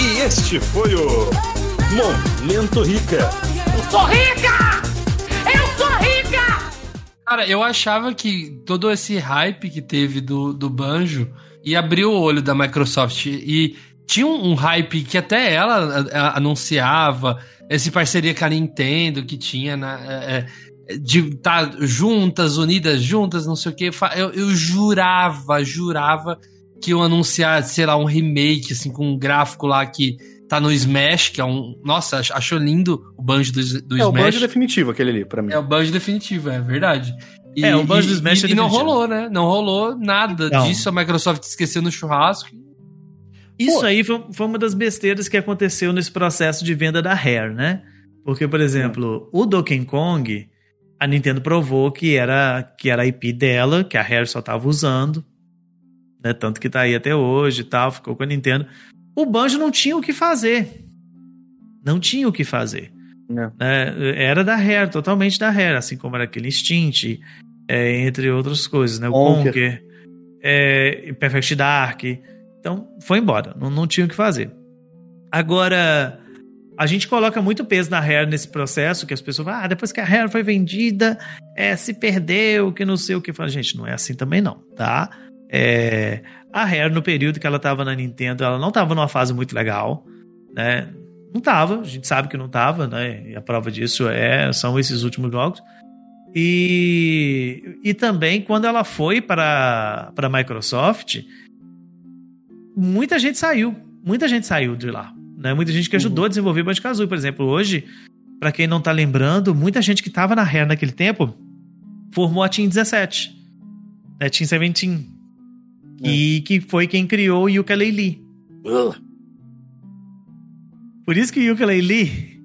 [SPEAKER 4] E este foi o Momento Rica.
[SPEAKER 5] Eu sou rica! Eu sou rica!
[SPEAKER 2] Cara, eu achava que todo esse hype que teve do, do Banjo ia abrir o olho da Microsoft e tinha um, um, hype que até ela a, a, anunciava, essa parceria com a Nintendo que tinha na, é, é de estar tá juntas, unidas juntas, não sei o que. Eu, eu jurava, jurava que eu anunciar, sei lá, um remake, assim, com um gráfico lá que tá no Smash, que é um. Nossa, achou lindo o banjo do, do é, Smash. É o banjo
[SPEAKER 3] definitivo, aquele ali, pra mim.
[SPEAKER 2] É o banjo definitivo, é verdade.
[SPEAKER 1] E, é, o banjo do Smash
[SPEAKER 2] e,
[SPEAKER 1] é
[SPEAKER 2] E não rolou, né? Não rolou nada não. disso. A Microsoft esqueceu no churrasco
[SPEAKER 1] isso Pô. aí foi, foi, uma das besteiras que aconteceu nesse processo de venda da Rare, né? Porque, por exemplo, o Donkey Kong, a Nintendo provou que era, que era a IP dela, que a Rare só estava usando, né? Tanto que tá aí até hoje e tal, ficou com a Nintendo. O Banjo não tinha o que fazer. Não tinha o que fazer. É, era da Rare, totalmente da Rare, assim como era aquele Instinct, é, entre outras coisas, né? O Conker, Conker é, Perfect Dark. Então, foi embora, não, não tinha o que fazer. Agora, a gente coloca muito peso na Rare nesse processo, que as pessoas falam, ah, depois que a Rare foi vendida, é, se perdeu, que não sei o que. Fala, gente, não é assim também não, tá? É, a Rare, no período que ela estava na Nintendo, ela não estava numa fase muito legal, né? Não estava, a gente sabe que não estava, né? E a prova disso é, são esses últimos jogos. E, e também quando ela foi para a Microsoft, muita gente saiu. Muita gente saiu de lá. Né? Muita gente que ajudou uhum. a desenvolver Banjo-Kazooie. Por exemplo, hoje, para quem não tá lembrando, muita gente que tava na Rare naquele tempo formou a Team 17. Né? Team 17. É. E que foi quem criou o Yooka-Laylee. Uh. Por isso que o Yooka-Laylee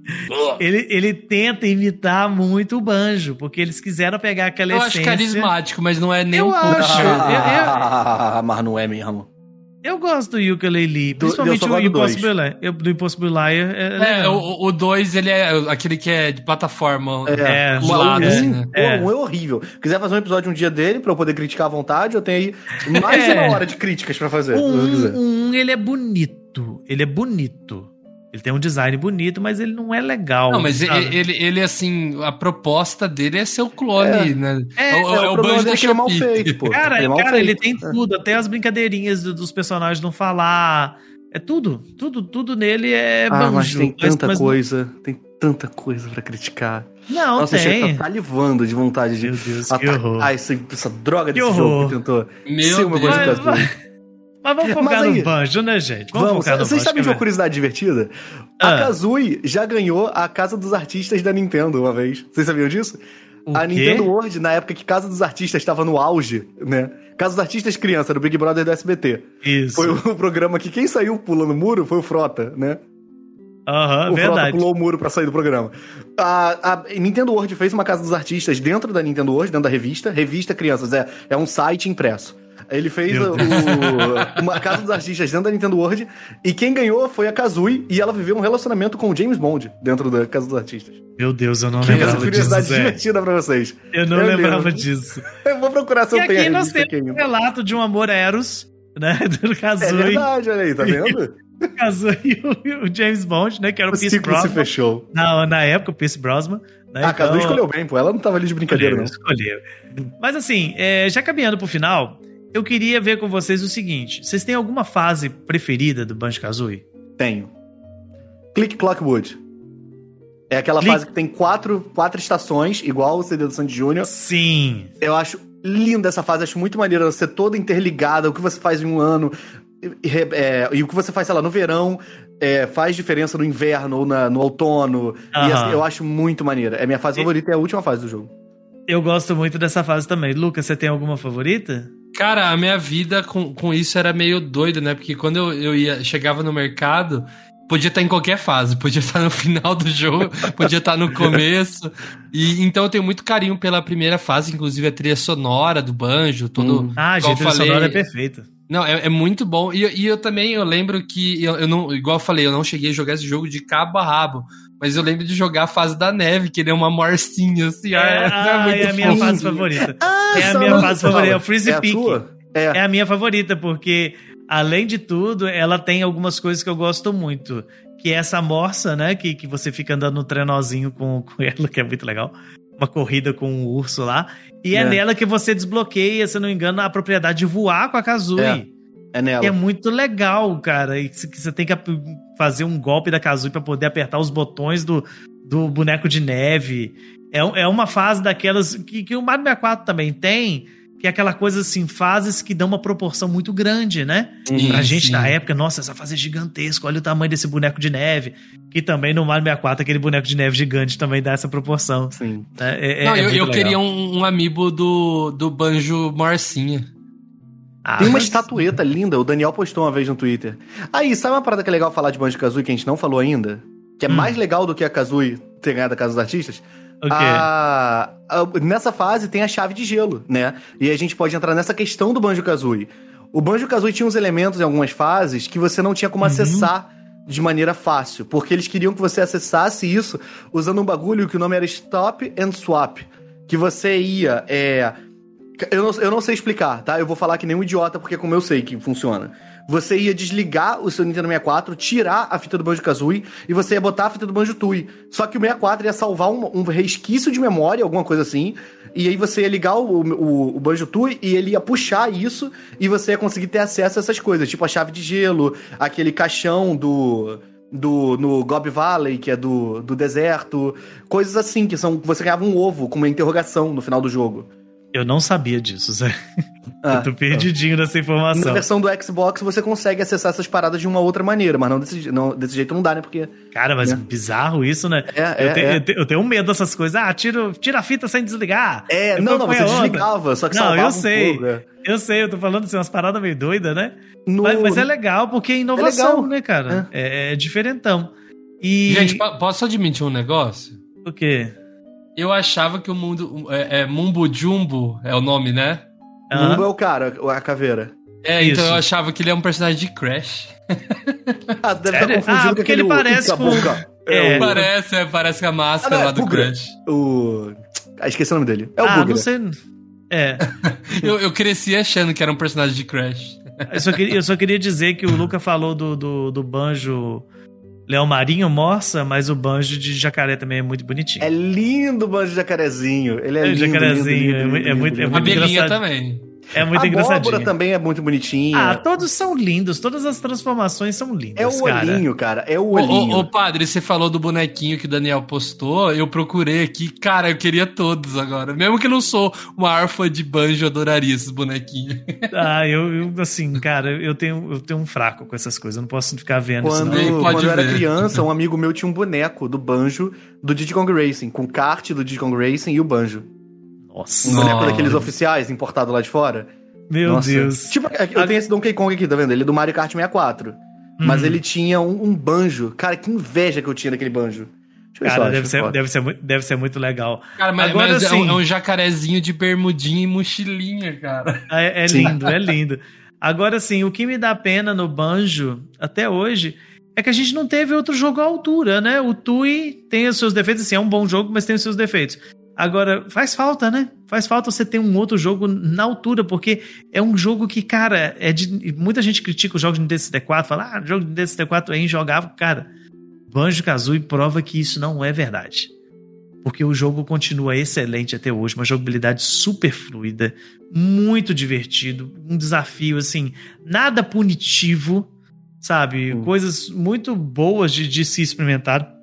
[SPEAKER 1] ele, ele tenta imitar muito o banjo, porque eles quiseram pegar aquela
[SPEAKER 2] eu
[SPEAKER 1] essência.
[SPEAKER 2] Eu acho carismático, mas não é nem
[SPEAKER 1] eu um pouco. Acho. eu,
[SPEAKER 3] eu... mas não é mesmo.
[SPEAKER 1] Eu gosto do Ukulele, principalmente o Impossible Liar. Eu, do Impossible Liar
[SPEAKER 2] é, é o 2, ele é aquele que é de plataforma.
[SPEAKER 3] É, é lado, é, assim, né? é. Um é horrível. quiser fazer um episódio um dia dele pra eu poder criticar à vontade, eu tenho aí mais é. uma hora de críticas pra fazer.
[SPEAKER 1] Um, um, ele é bonito. Ele é bonito. Ele tem um design bonito, mas ele não é legal.
[SPEAKER 2] Não, mas ele, ele, ele, assim, a proposta dele é ser o clone, é. né?
[SPEAKER 3] É, o, é, o, o banjo da é mal feito, pô.
[SPEAKER 1] Cara,
[SPEAKER 3] é
[SPEAKER 1] cara ele tem tudo, até as brincadeirinhas dos personagens não falar. É tudo, tudo, tudo nele é
[SPEAKER 3] ah, banjo. Mas tem tanta mas, coisa, mas... tem tanta coisa para criticar.
[SPEAKER 1] Não, Nossa,
[SPEAKER 3] tem. Tá salivando de vontade de
[SPEAKER 1] Meu Deus, atacar
[SPEAKER 3] essa, essa droga desse jogo que tentou
[SPEAKER 2] Meu ser uma Deus.
[SPEAKER 1] coisa mas vamos focar Mas aí, no banjo, né, gente?
[SPEAKER 3] Vamos, vamos focar no Vocês sabem de uma curiosidade divertida? Ah. A Kazooie já ganhou a Casa dos Artistas da Nintendo uma vez. Vocês sabiam disso?
[SPEAKER 1] O
[SPEAKER 3] a
[SPEAKER 1] quê?
[SPEAKER 3] Nintendo World, na época que Casa dos Artistas estava no auge, né? Casa dos Artistas Criança, do Big Brother do SBT.
[SPEAKER 1] Isso.
[SPEAKER 3] Foi o programa que quem saiu pulando o muro foi o Frota, né?
[SPEAKER 1] Aham, uhum,
[SPEAKER 3] verdade. Frota pulou o muro pra sair do programa. A, a, Nintendo World fez uma Casa dos Artistas dentro da Nintendo World, dentro da revista. Revista Crianças, é, é um site impresso. Ele fez o, uma Casa dos Artistas dentro da Nintendo World. E quem ganhou foi a Kazooie. E ela viveu um relacionamento com o James Bond dentro da Casa dos Artistas.
[SPEAKER 1] Meu Deus, eu não que lembrava disso. curiosidade
[SPEAKER 3] divertida pra vocês.
[SPEAKER 1] Eu não eu lembrava lembro. disso.
[SPEAKER 3] Eu vou procurar se eu tenho
[SPEAKER 1] aqui nós temos um relato de um amor eros, né? Do Kazooie. É
[SPEAKER 3] verdade, olha aí, tá vendo?
[SPEAKER 1] Kazooie e o James Bond, né? Que era o, o
[SPEAKER 3] Pierce Brosnan. se fechou.
[SPEAKER 1] Na, na época, o Pierce Brosnan,
[SPEAKER 3] Né? Ah, a Kazuya então, escolheu bem, pô. Ela não tava ali de brincadeira, não.
[SPEAKER 1] Escolheu. Mas assim, é, já caminhando pro final, eu queria ver com vocês o seguinte: vocês têm alguma fase preferida do Banjo Kazooie?
[SPEAKER 3] Tenho. Click Clockwood. É aquela Click... fase que tem quatro, quatro estações, igual o CD do Sandy Júnior.
[SPEAKER 1] Sim.
[SPEAKER 3] Eu acho linda essa fase, acho muito maneira ser toda interligada, o que você faz em um ano, é, e o que você faz, sei lá, no verão, é, faz diferença no inverno ou na, no outono. E assim, eu acho muito maneira. É minha fase e... favorita, é a última fase do jogo.
[SPEAKER 1] Eu gosto muito dessa fase também. Lucas, você tem alguma favorita?
[SPEAKER 2] Cara, a minha vida com, com isso era meio doida, né? Porque quando eu, eu ia, chegava no mercado, podia estar em qualquer fase, podia estar no final do jogo, podia estar no começo. E então eu tenho muito carinho pela primeira fase, inclusive a trilha sonora do banjo, todo.
[SPEAKER 1] Hum. Ah, a trilha falei, sonora é perfeita.
[SPEAKER 2] Não, é, é, muito bom. E, e, eu também eu lembro que eu, eu, não, igual eu falei, eu não cheguei a jogar esse jogo de cabo a rabo. Mas eu lembro de jogar a fase da neve, que ele é uma morcinha, assim. É,
[SPEAKER 1] é, ah, é, é a minha fase favorita. Ah, é a minha fase favorita, é o Freeze é Peak. É. é a minha favorita, porque, além de tudo, ela tem algumas coisas que eu gosto muito. Que é essa morsa, né? Que, que você fica andando no trenozinho com, com ela, que é muito legal. Uma corrida com um urso lá. E é, é nela que você desbloqueia, se não me engano, a propriedade de voar com a Kazooie.
[SPEAKER 3] É. É nela.
[SPEAKER 1] é muito legal, cara. E que você tem que fazer um golpe da Kazooie para poder apertar os botões do, do boneco de neve. É, é uma fase daquelas que, que o Mario 64 também tem, que é aquela coisa assim, fases que dão uma proporção muito grande, né? Sim, pra gente sim. na época, nossa, essa fase é gigantesca, olha o tamanho desse boneco de neve. Que também no Mario 64, aquele boneco de neve gigante também dá essa proporção.
[SPEAKER 3] Sim.
[SPEAKER 2] É, é, Não, é eu, eu queria um, um amiibo do, do Banjo Morcinha.
[SPEAKER 3] Ah, Tem uma estatueta linda, o Daniel postou uma vez no Twitter. Aí, sabe uma parada que é legal falar de Banjo-Kazooie que a gente não falou ainda? Que é hum. mais legal do que a Kazooie ter ganhado a Casa dos Artistas?
[SPEAKER 1] O quê? A,
[SPEAKER 3] a, nessa fase tem a chave de gelo, né? E a gente pode entrar nessa questão do Banjo-Kazooie. O Banjo-Kazooie tinha uns elementos em algumas fases que você não tinha como uhum. acessar de maneira fácil, porque eles queriam que você acessasse isso usando um bagulho que o nome era Stop and Swap, que você ia é, eu não, eu não sei explicar, tá? Eu vou falar que nem um idiota, porque como eu sei que funciona. Você ia desligar o seu Nintendo 64, tirar a fita do Banjo-Kazooie e você ia botar a fita do Banjo-Tooie. Só que o 64 ia salvar um, um, resquício de memória, alguma coisa assim, e aí você ia ligar o, o, o Banjo-Tooie e ele ia puxar isso e você ia conseguir ter acesso a essas coisas, tipo a chave de gelo, aquele caixão do do no Gob Valley, que é do, do deserto, coisas assim, que são você ganhava um ovo com uma interrogação no final do jogo.
[SPEAKER 1] Eu não sabia disso, Zé. Ah, eu tô perdidinho nessa informação.
[SPEAKER 3] Na versão do Xbox você consegue acessar essas paradas de uma outra maneira, mas não desse, não, desse jeito não dá, né? Porque.
[SPEAKER 1] Cara, mas
[SPEAKER 3] né?
[SPEAKER 1] bizarro isso, né?
[SPEAKER 3] É, é,
[SPEAKER 1] eu, te,
[SPEAKER 3] é.
[SPEAKER 1] Eu, te, eu, tenho medo dessas coisas. Ah, tira, tira a fita sem desligar.
[SPEAKER 3] É, não, não, você desligava, só que
[SPEAKER 1] Não, eu sei. Um eu sei, eu tô falando assim, umas paradas meio doidas, né? No... Mas, mas, é legal, porque é inovação, é né, cara? É. é, é diferentão. E...
[SPEAKER 2] Gente, posso admitir um negócio?
[SPEAKER 1] O quê?
[SPEAKER 2] Eu achava que o mundo. É, é Mumbo Jumbo é o nome, né?
[SPEAKER 3] Uhum. Mumbo é o cara, a caveira.
[SPEAKER 2] É, Isso. então eu achava que ele é um personagem de Crash.
[SPEAKER 3] ah, deve estar confundindo ah,
[SPEAKER 1] porque ele parece com...
[SPEAKER 2] É, é, parece, é, parece com a máscara ah, não, lá é do Crash.
[SPEAKER 3] O... Ah, esqueci o nome dele. É o
[SPEAKER 1] ah, não sei... É.
[SPEAKER 2] eu, eu cresci achando que era um personagem de Crash.
[SPEAKER 1] eu, só queria, eu só queria dizer que o Luca falou do, do, do banjo Leão Marinho, Morsa, mas o banjo de jacaré também é muito bonitinho.
[SPEAKER 3] É lindo o banjo de jacarezinho. Ele é, é lindo,
[SPEAKER 1] jacarezinho,
[SPEAKER 3] lindo,
[SPEAKER 1] lindo, é, muito, é muito,
[SPEAKER 2] A belinha também.
[SPEAKER 1] É muito engraçadinho. A
[SPEAKER 3] também é muito bonitinha.
[SPEAKER 1] Ah, todos são lindos. Todas as transformações são lindas,
[SPEAKER 3] É o olhinho, cara. cara. É o olhinho.
[SPEAKER 2] Ô, ô, padre, você falou do bonequinho que o Daniel postou. Eu procurei aqui. Cara, eu queria todos agora. Mesmo que eu não sou uma arfa de banjo, eu adoraria esses bonequinhos.
[SPEAKER 1] Ah, eu, eu, assim, cara, eu tenho, eu tenho um fraco com essas coisas. Eu não posso ficar vendo
[SPEAKER 3] quando,
[SPEAKER 1] isso,
[SPEAKER 3] não. Quando eu era criança, um amigo meu tinha um boneco do banjo do Diddy Kong Racing, com kart do Diddy Kong Racing e o banjo.
[SPEAKER 1] Nossa.
[SPEAKER 3] Um boneco daqueles oficiais importado lá de fora.
[SPEAKER 1] Meu Nossa. Deus.
[SPEAKER 3] Tipo, é eu tenho esse Donkey Kong aqui, tá vendo? Ele é do Mario Kart 64. Hum. Mas ele tinha um, um, banjo. Cara, que inveja que eu tinha daquele banjo.
[SPEAKER 1] Cara, deve ser, deve, ser muito, deve ser muito legal.
[SPEAKER 2] Cara, mas, Agora, mas assim, é, um, assim- é, um, jacarezinho de bermudinha e mochilinha, cara.
[SPEAKER 1] É, é lindo, é lindo. Agora, sim, o que me dá pena no banjo, até hoje, é que a gente não teve outro jogo à altura, né? O Tui tem os seus defeitos, assim, é um bom jogo, mas tem os seus defeitos. Agora, faz falta, né? Faz falta você ter um outro jogo na altura, porque é um jogo que, cara, é de. Muita gente critica os jogos de Nintendo 64, fala, ah, o jogo de Nintendo 64 é injogável. Cara, Banjo Kazooie prova que isso não é verdade. porque o jogo continua excelente até hoje, uma jogabilidade super fluida, muito divertido, um desafio assim, nada punitivo, sabe? Hum. Coisas muito boas de, de se experimentar.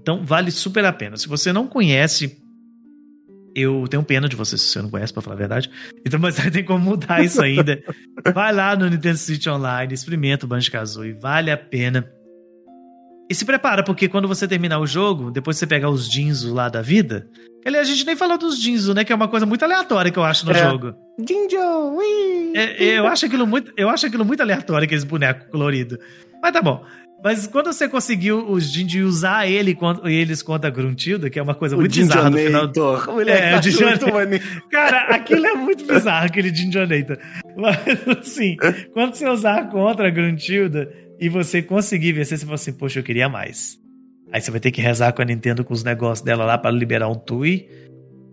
[SPEAKER 1] Então vale super a pena. Se você não conhece, eu tenho pena de você se você não conhece, para falar a verdade. Então, mas tem como mudar isso ainda. Vai lá no Nintendo Switch Online, experimenta o Banjo-Kazooie, vale a pena. E se prepara, porque quando você terminar o jogo, depois você pegar os Jinzo lá da vida. Aliás, a gente nem falou dos Jinzo, né? Que é uma coisa muito aleatória que eu acho no é. jogo.
[SPEAKER 3] Jinjo!
[SPEAKER 1] É, é, eu, acho aquilo muito, eu acho aquilo muito aleatório, aqueles bonecos coloridos. Mas tá bom. Mas quando você conseguiu os Jinji usar ele, eles contra a Gruntilda, que é uma coisa o muito bizarra no final.
[SPEAKER 3] O é, o Jinjonator.
[SPEAKER 1] Cara, aquilo é muito bizarro, aquele Jinjonator. Mas, assim, quando você usar contra a Gruntilda e você conseguir vencer, você fala assim, poxa, eu queria mais. Aí você vai ter que rezar com a Nintendo com os negócios dela lá para liberar um Tui.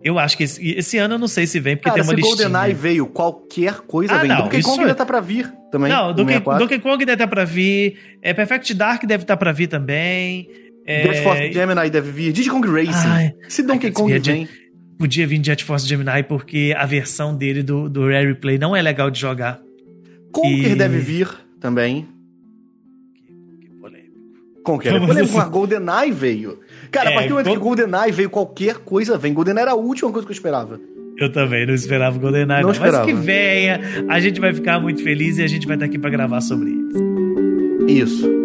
[SPEAKER 1] Eu acho que esse, esse, ano eu não sei se vem, porque Cara, tem uma listinha.
[SPEAKER 3] se GoldenEye veio, qualquer coisa ah, vem. Não, Donkey Kong é... ainda tá pra vir também.
[SPEAKER 1] Não, Donkey, Donkey Kong deve estar tá pra vir. É, Perfect Dark deve estar tá pra vir também.
[SPEAKER 3] É... Jet Force Gemini deve vir. Diddy Kong Racing. Ai, se Donkey Kong vem...
[SPEAKER 1] Podia vir Jet Force Gemini, porque a reversão dele do, do Rare Replay não é legal de jogar.
[SPEAKER 3] Conker e... deve vir também. Que polêmico. Conker é polêmico. Assim? GoldenEye veio. Cara, é, a partir do momento que GoldenEye veio, qualquer coisa vem. GoldenEye era a última coisa que eu esperava.
[SPEAKER 1] Eu também não esperava o GoldenEye, não. não. Esperava. Mas que venha, a gente vai ficar muito feliz e a gente vai estar aqui para gravar sobre eles.
[SPEAKER 3] Isso.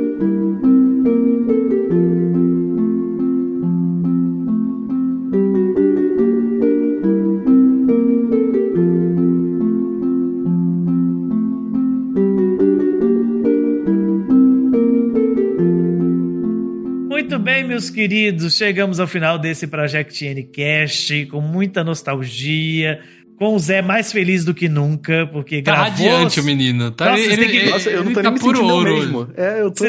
[SPEAKER 1] Meus queridos, chegamos ao final desse Project Ncast com muita nostalgia, com o Zé mais feliz do que nunca, porque
[SPEAKER 2] tá gravou... radiante o menino. Tá,
[SPEAKER 3] nossa, ele, que... nossa, eu não tô tá nem me ouro mesmo. É, eu tô...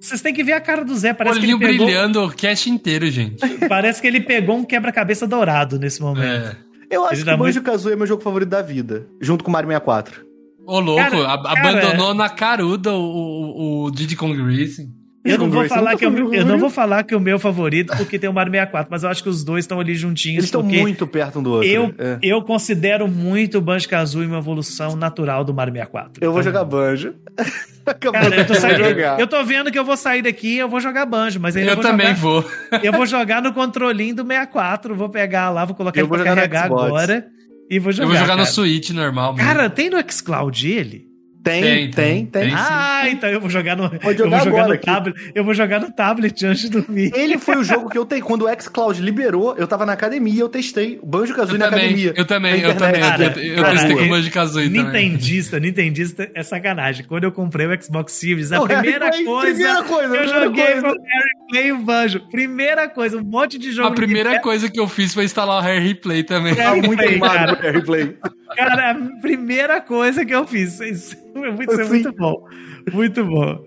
[SPEAKER 1] Vocês têm que ver a cara do Zé, parece
[SPEAKER 2] Olhinho
[SPEAKER 1] que ele
[SPEAKER 2] pegou... brilhando o cast inteiro, gente.
[SPEAKER 1] Parece que ele pegou um quebra-cabeça dourado nesse momento. É.
[SPEAKER 3] Eu acho ele que tá Banjo-Kazooie muito... é meu jogo favorito da vida, junto com Mario 64.
[SPEAKER 2] Ô, louco, cara, abandonou cara... na caruda o, o, o Diddy Kong Racing.
[SPEAKER 1] Eu não, vou falar que eu, eu não vou falar que o meu favorito porque tem o Mario 64, mas eu acho que os dois estão ali juntinhos.
[SPEAKER 3] Eles estão muito perto um do outro.
[SPEAKER 1] Eu, é. eu considero muito o Banjo Kazooie uma evolução natural do Mario 64.
[SPEAKER 3] Eu vou então, jogar Banjo.
[SPEAKER 1] Cara, eu tô, saindo, eu tô vendo que eu vou sair daqui e eu vou jogar Banjo, mas
[SPEAKER 2] ainda eu
[SPEAKER 1] vou
[SPEAKER 2] também
[SPEAKER 1] jogar,
[SPEAKER 2] vou.
[SPEAKER 1] Eu vou jogar no controlinho do 64, vou pegar lá, vou colocar eu ele vou pra carregar agora e vou jogar.
[SPEAKER 2] Eu vou jogar
[SPEAKER 1] cara.
[SPEAKER 2] no Switch normal.
[SPEAKER 1] Mesmo. Cara, tem no xCloud ele?
[SPEAKER 3] Tem, tem, tem. tem, tem
[SPEAKER 1] ah, então eu vou jogar no, jogar eu vou jogar no tablet. Eu vou jogar no tablet antes de dormir.
[SPEAKER 3] Ele foi o jogo que eu tenho. Quando o xCloud liberou, eu tava na academia, eu testei o Banjo Kazooie na academia.
[SPEAKER 2] Eu também, eu também. Cara, eu, eu testei com o Banjo Kazooie
[SPEAKER 1] Nintendista, também. Nintendista é sacanagem. Quando eu comprei o Xbox Series, a primeira, Play, coisa, primeira coisa, eu joguei coisa. foi o Harry Play o Banjo. Primeira coisa, um monte de jogo.
[SPEAKER 2] A primeira coisa que eu fiz foi instalar o Harry Play também.
[SPEAKER 3] Harry ah, muito Play, cara. Harry Play.
[SPEAKER 1] Cara, a primeira coisa que eu fiz. Isso é muito, isso é muito bom. Muito bom.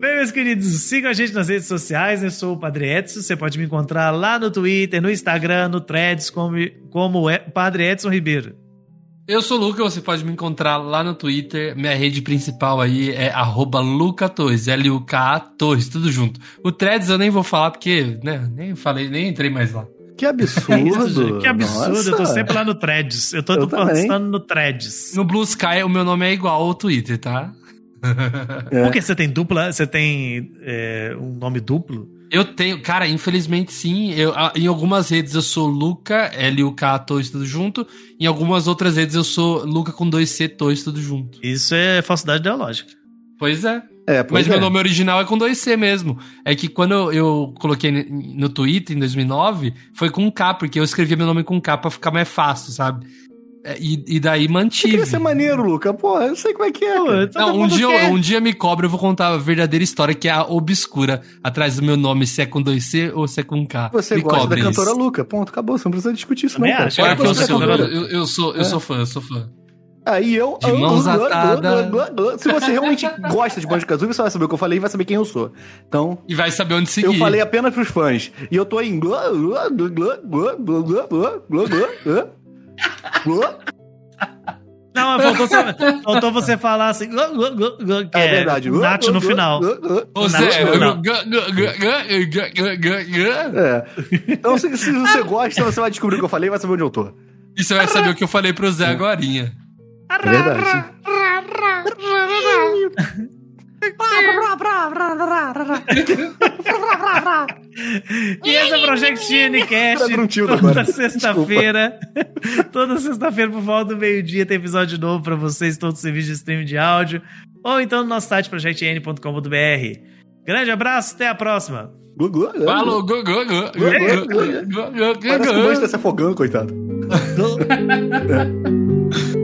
[SPEAKER 1] Bem, meus queridos, sigam a gente nas redes sociais. Eu sou o Padre Edson. Você pode me encontrar lá no Twitter, no Instagram, no Threads, como, como é Padre Edson Ribeiro.
[SPEAKER 2] Eu sou o Luca, você pode me encontrar lá no Twitter. Minha rede principal aí é lucatores, L-U-K-A Torres, tudo junto. O Threads eu nem vou falar porque, né, nem falei, nem entrei mais lá.
[SPEAKER 3] Que absurdo.
[SPEAKER 1] que absurdo. Nossa. Eu tô sempre lá no Threads. Eu tô, eu postando no Threads.
[SPEAKER 2] No Blue Sky, o meu nome é igual ao Twitter, tá?
[SPEAKER 1] É. Por que você tem dupla? Você tem é, um nome duplo?
[SPEAKER 2] Eu tenho, cara, infelizmente sim. Eu, em algumas redes eu sou Luca, L-U-K, Torres, tudo junto. Em algumas outras redes eu sou Luca com dois C, Torres, tudo junto.
[SPEAKER 1] Isso é falsidade ideológica.
[SPEAKER 2] Pois é. É, Mas é. meu nome original é com dois C mesmo. É que quando eu, eu, coloquei no Twitter em 2009, foi com K, porque eu escrevia meu nome com K pra ficar mais fácil, sabe? É, e, e daí mantive. Isso
[SPEAKER 3] é maneiro, Luca. Pô, eu sei como é que é. Pô,
[SPEAKER 2] não, um dia, um dia me cobra, eu vou contar a verdadeira história, que é a obscura, atrás do meu nome, se é com dois C ou se é com K.
[SPEAKER 3] Você
[SPEAKER 2] me
[SPEAKER 3] gosta da cantora isso. Luca. Ponto, acabou. Você não precisa discutir isso, não, cara.
[SPEAKER 2] Que eu sou, eu, eu, sou, eu é. sou fã, eu sou fã.
[SPEAKER 3] Aí eu.
[SPEAKER 2] De mãos atadas.
[SPEAKER 3] Se você realmente gosta de Banjo Kazooie, você vai saber o que eu falei e vai saber quem eu sou. Então.
[SPEAKER 2] E vai saber onde seguir.
[SPEAKER 3] Eu falei apenas pros fãs. E eu tô em.
[SPEAKER 1] Não, faltou, você- faltou você falar assim. que
[SPEAKER 3] É verdade.
[SPEAKER 1] Nath no final.
[SPEAKER 2] Ô,
[SPEAKER 1] Nath
[SPEAKER 2] Zé,
[SPEAKER 1] no final.
[SPEAKER 3] É. Então, se, se você gosta, você vai descobrir o que eu falei e vai saber onde eu tô.
[SPEAKER 2] E você vai saber o que eu falei pro Zé agorinha.
[SPEAKER 3] É
[SPEAKER 1] e essa é Project Cast toda sexta-feira. Toda sexta-feira por volta do meio-dia tem episódio novo para vocês, todo serviço de streaming de áudio ou então no nosso site projectn.com.br grande abraço, até a próxima.
[SPEAKER 2] Falou, gugu.
[SPEAKER 3] Parece que o Bunch tá se afogando, coitado. É.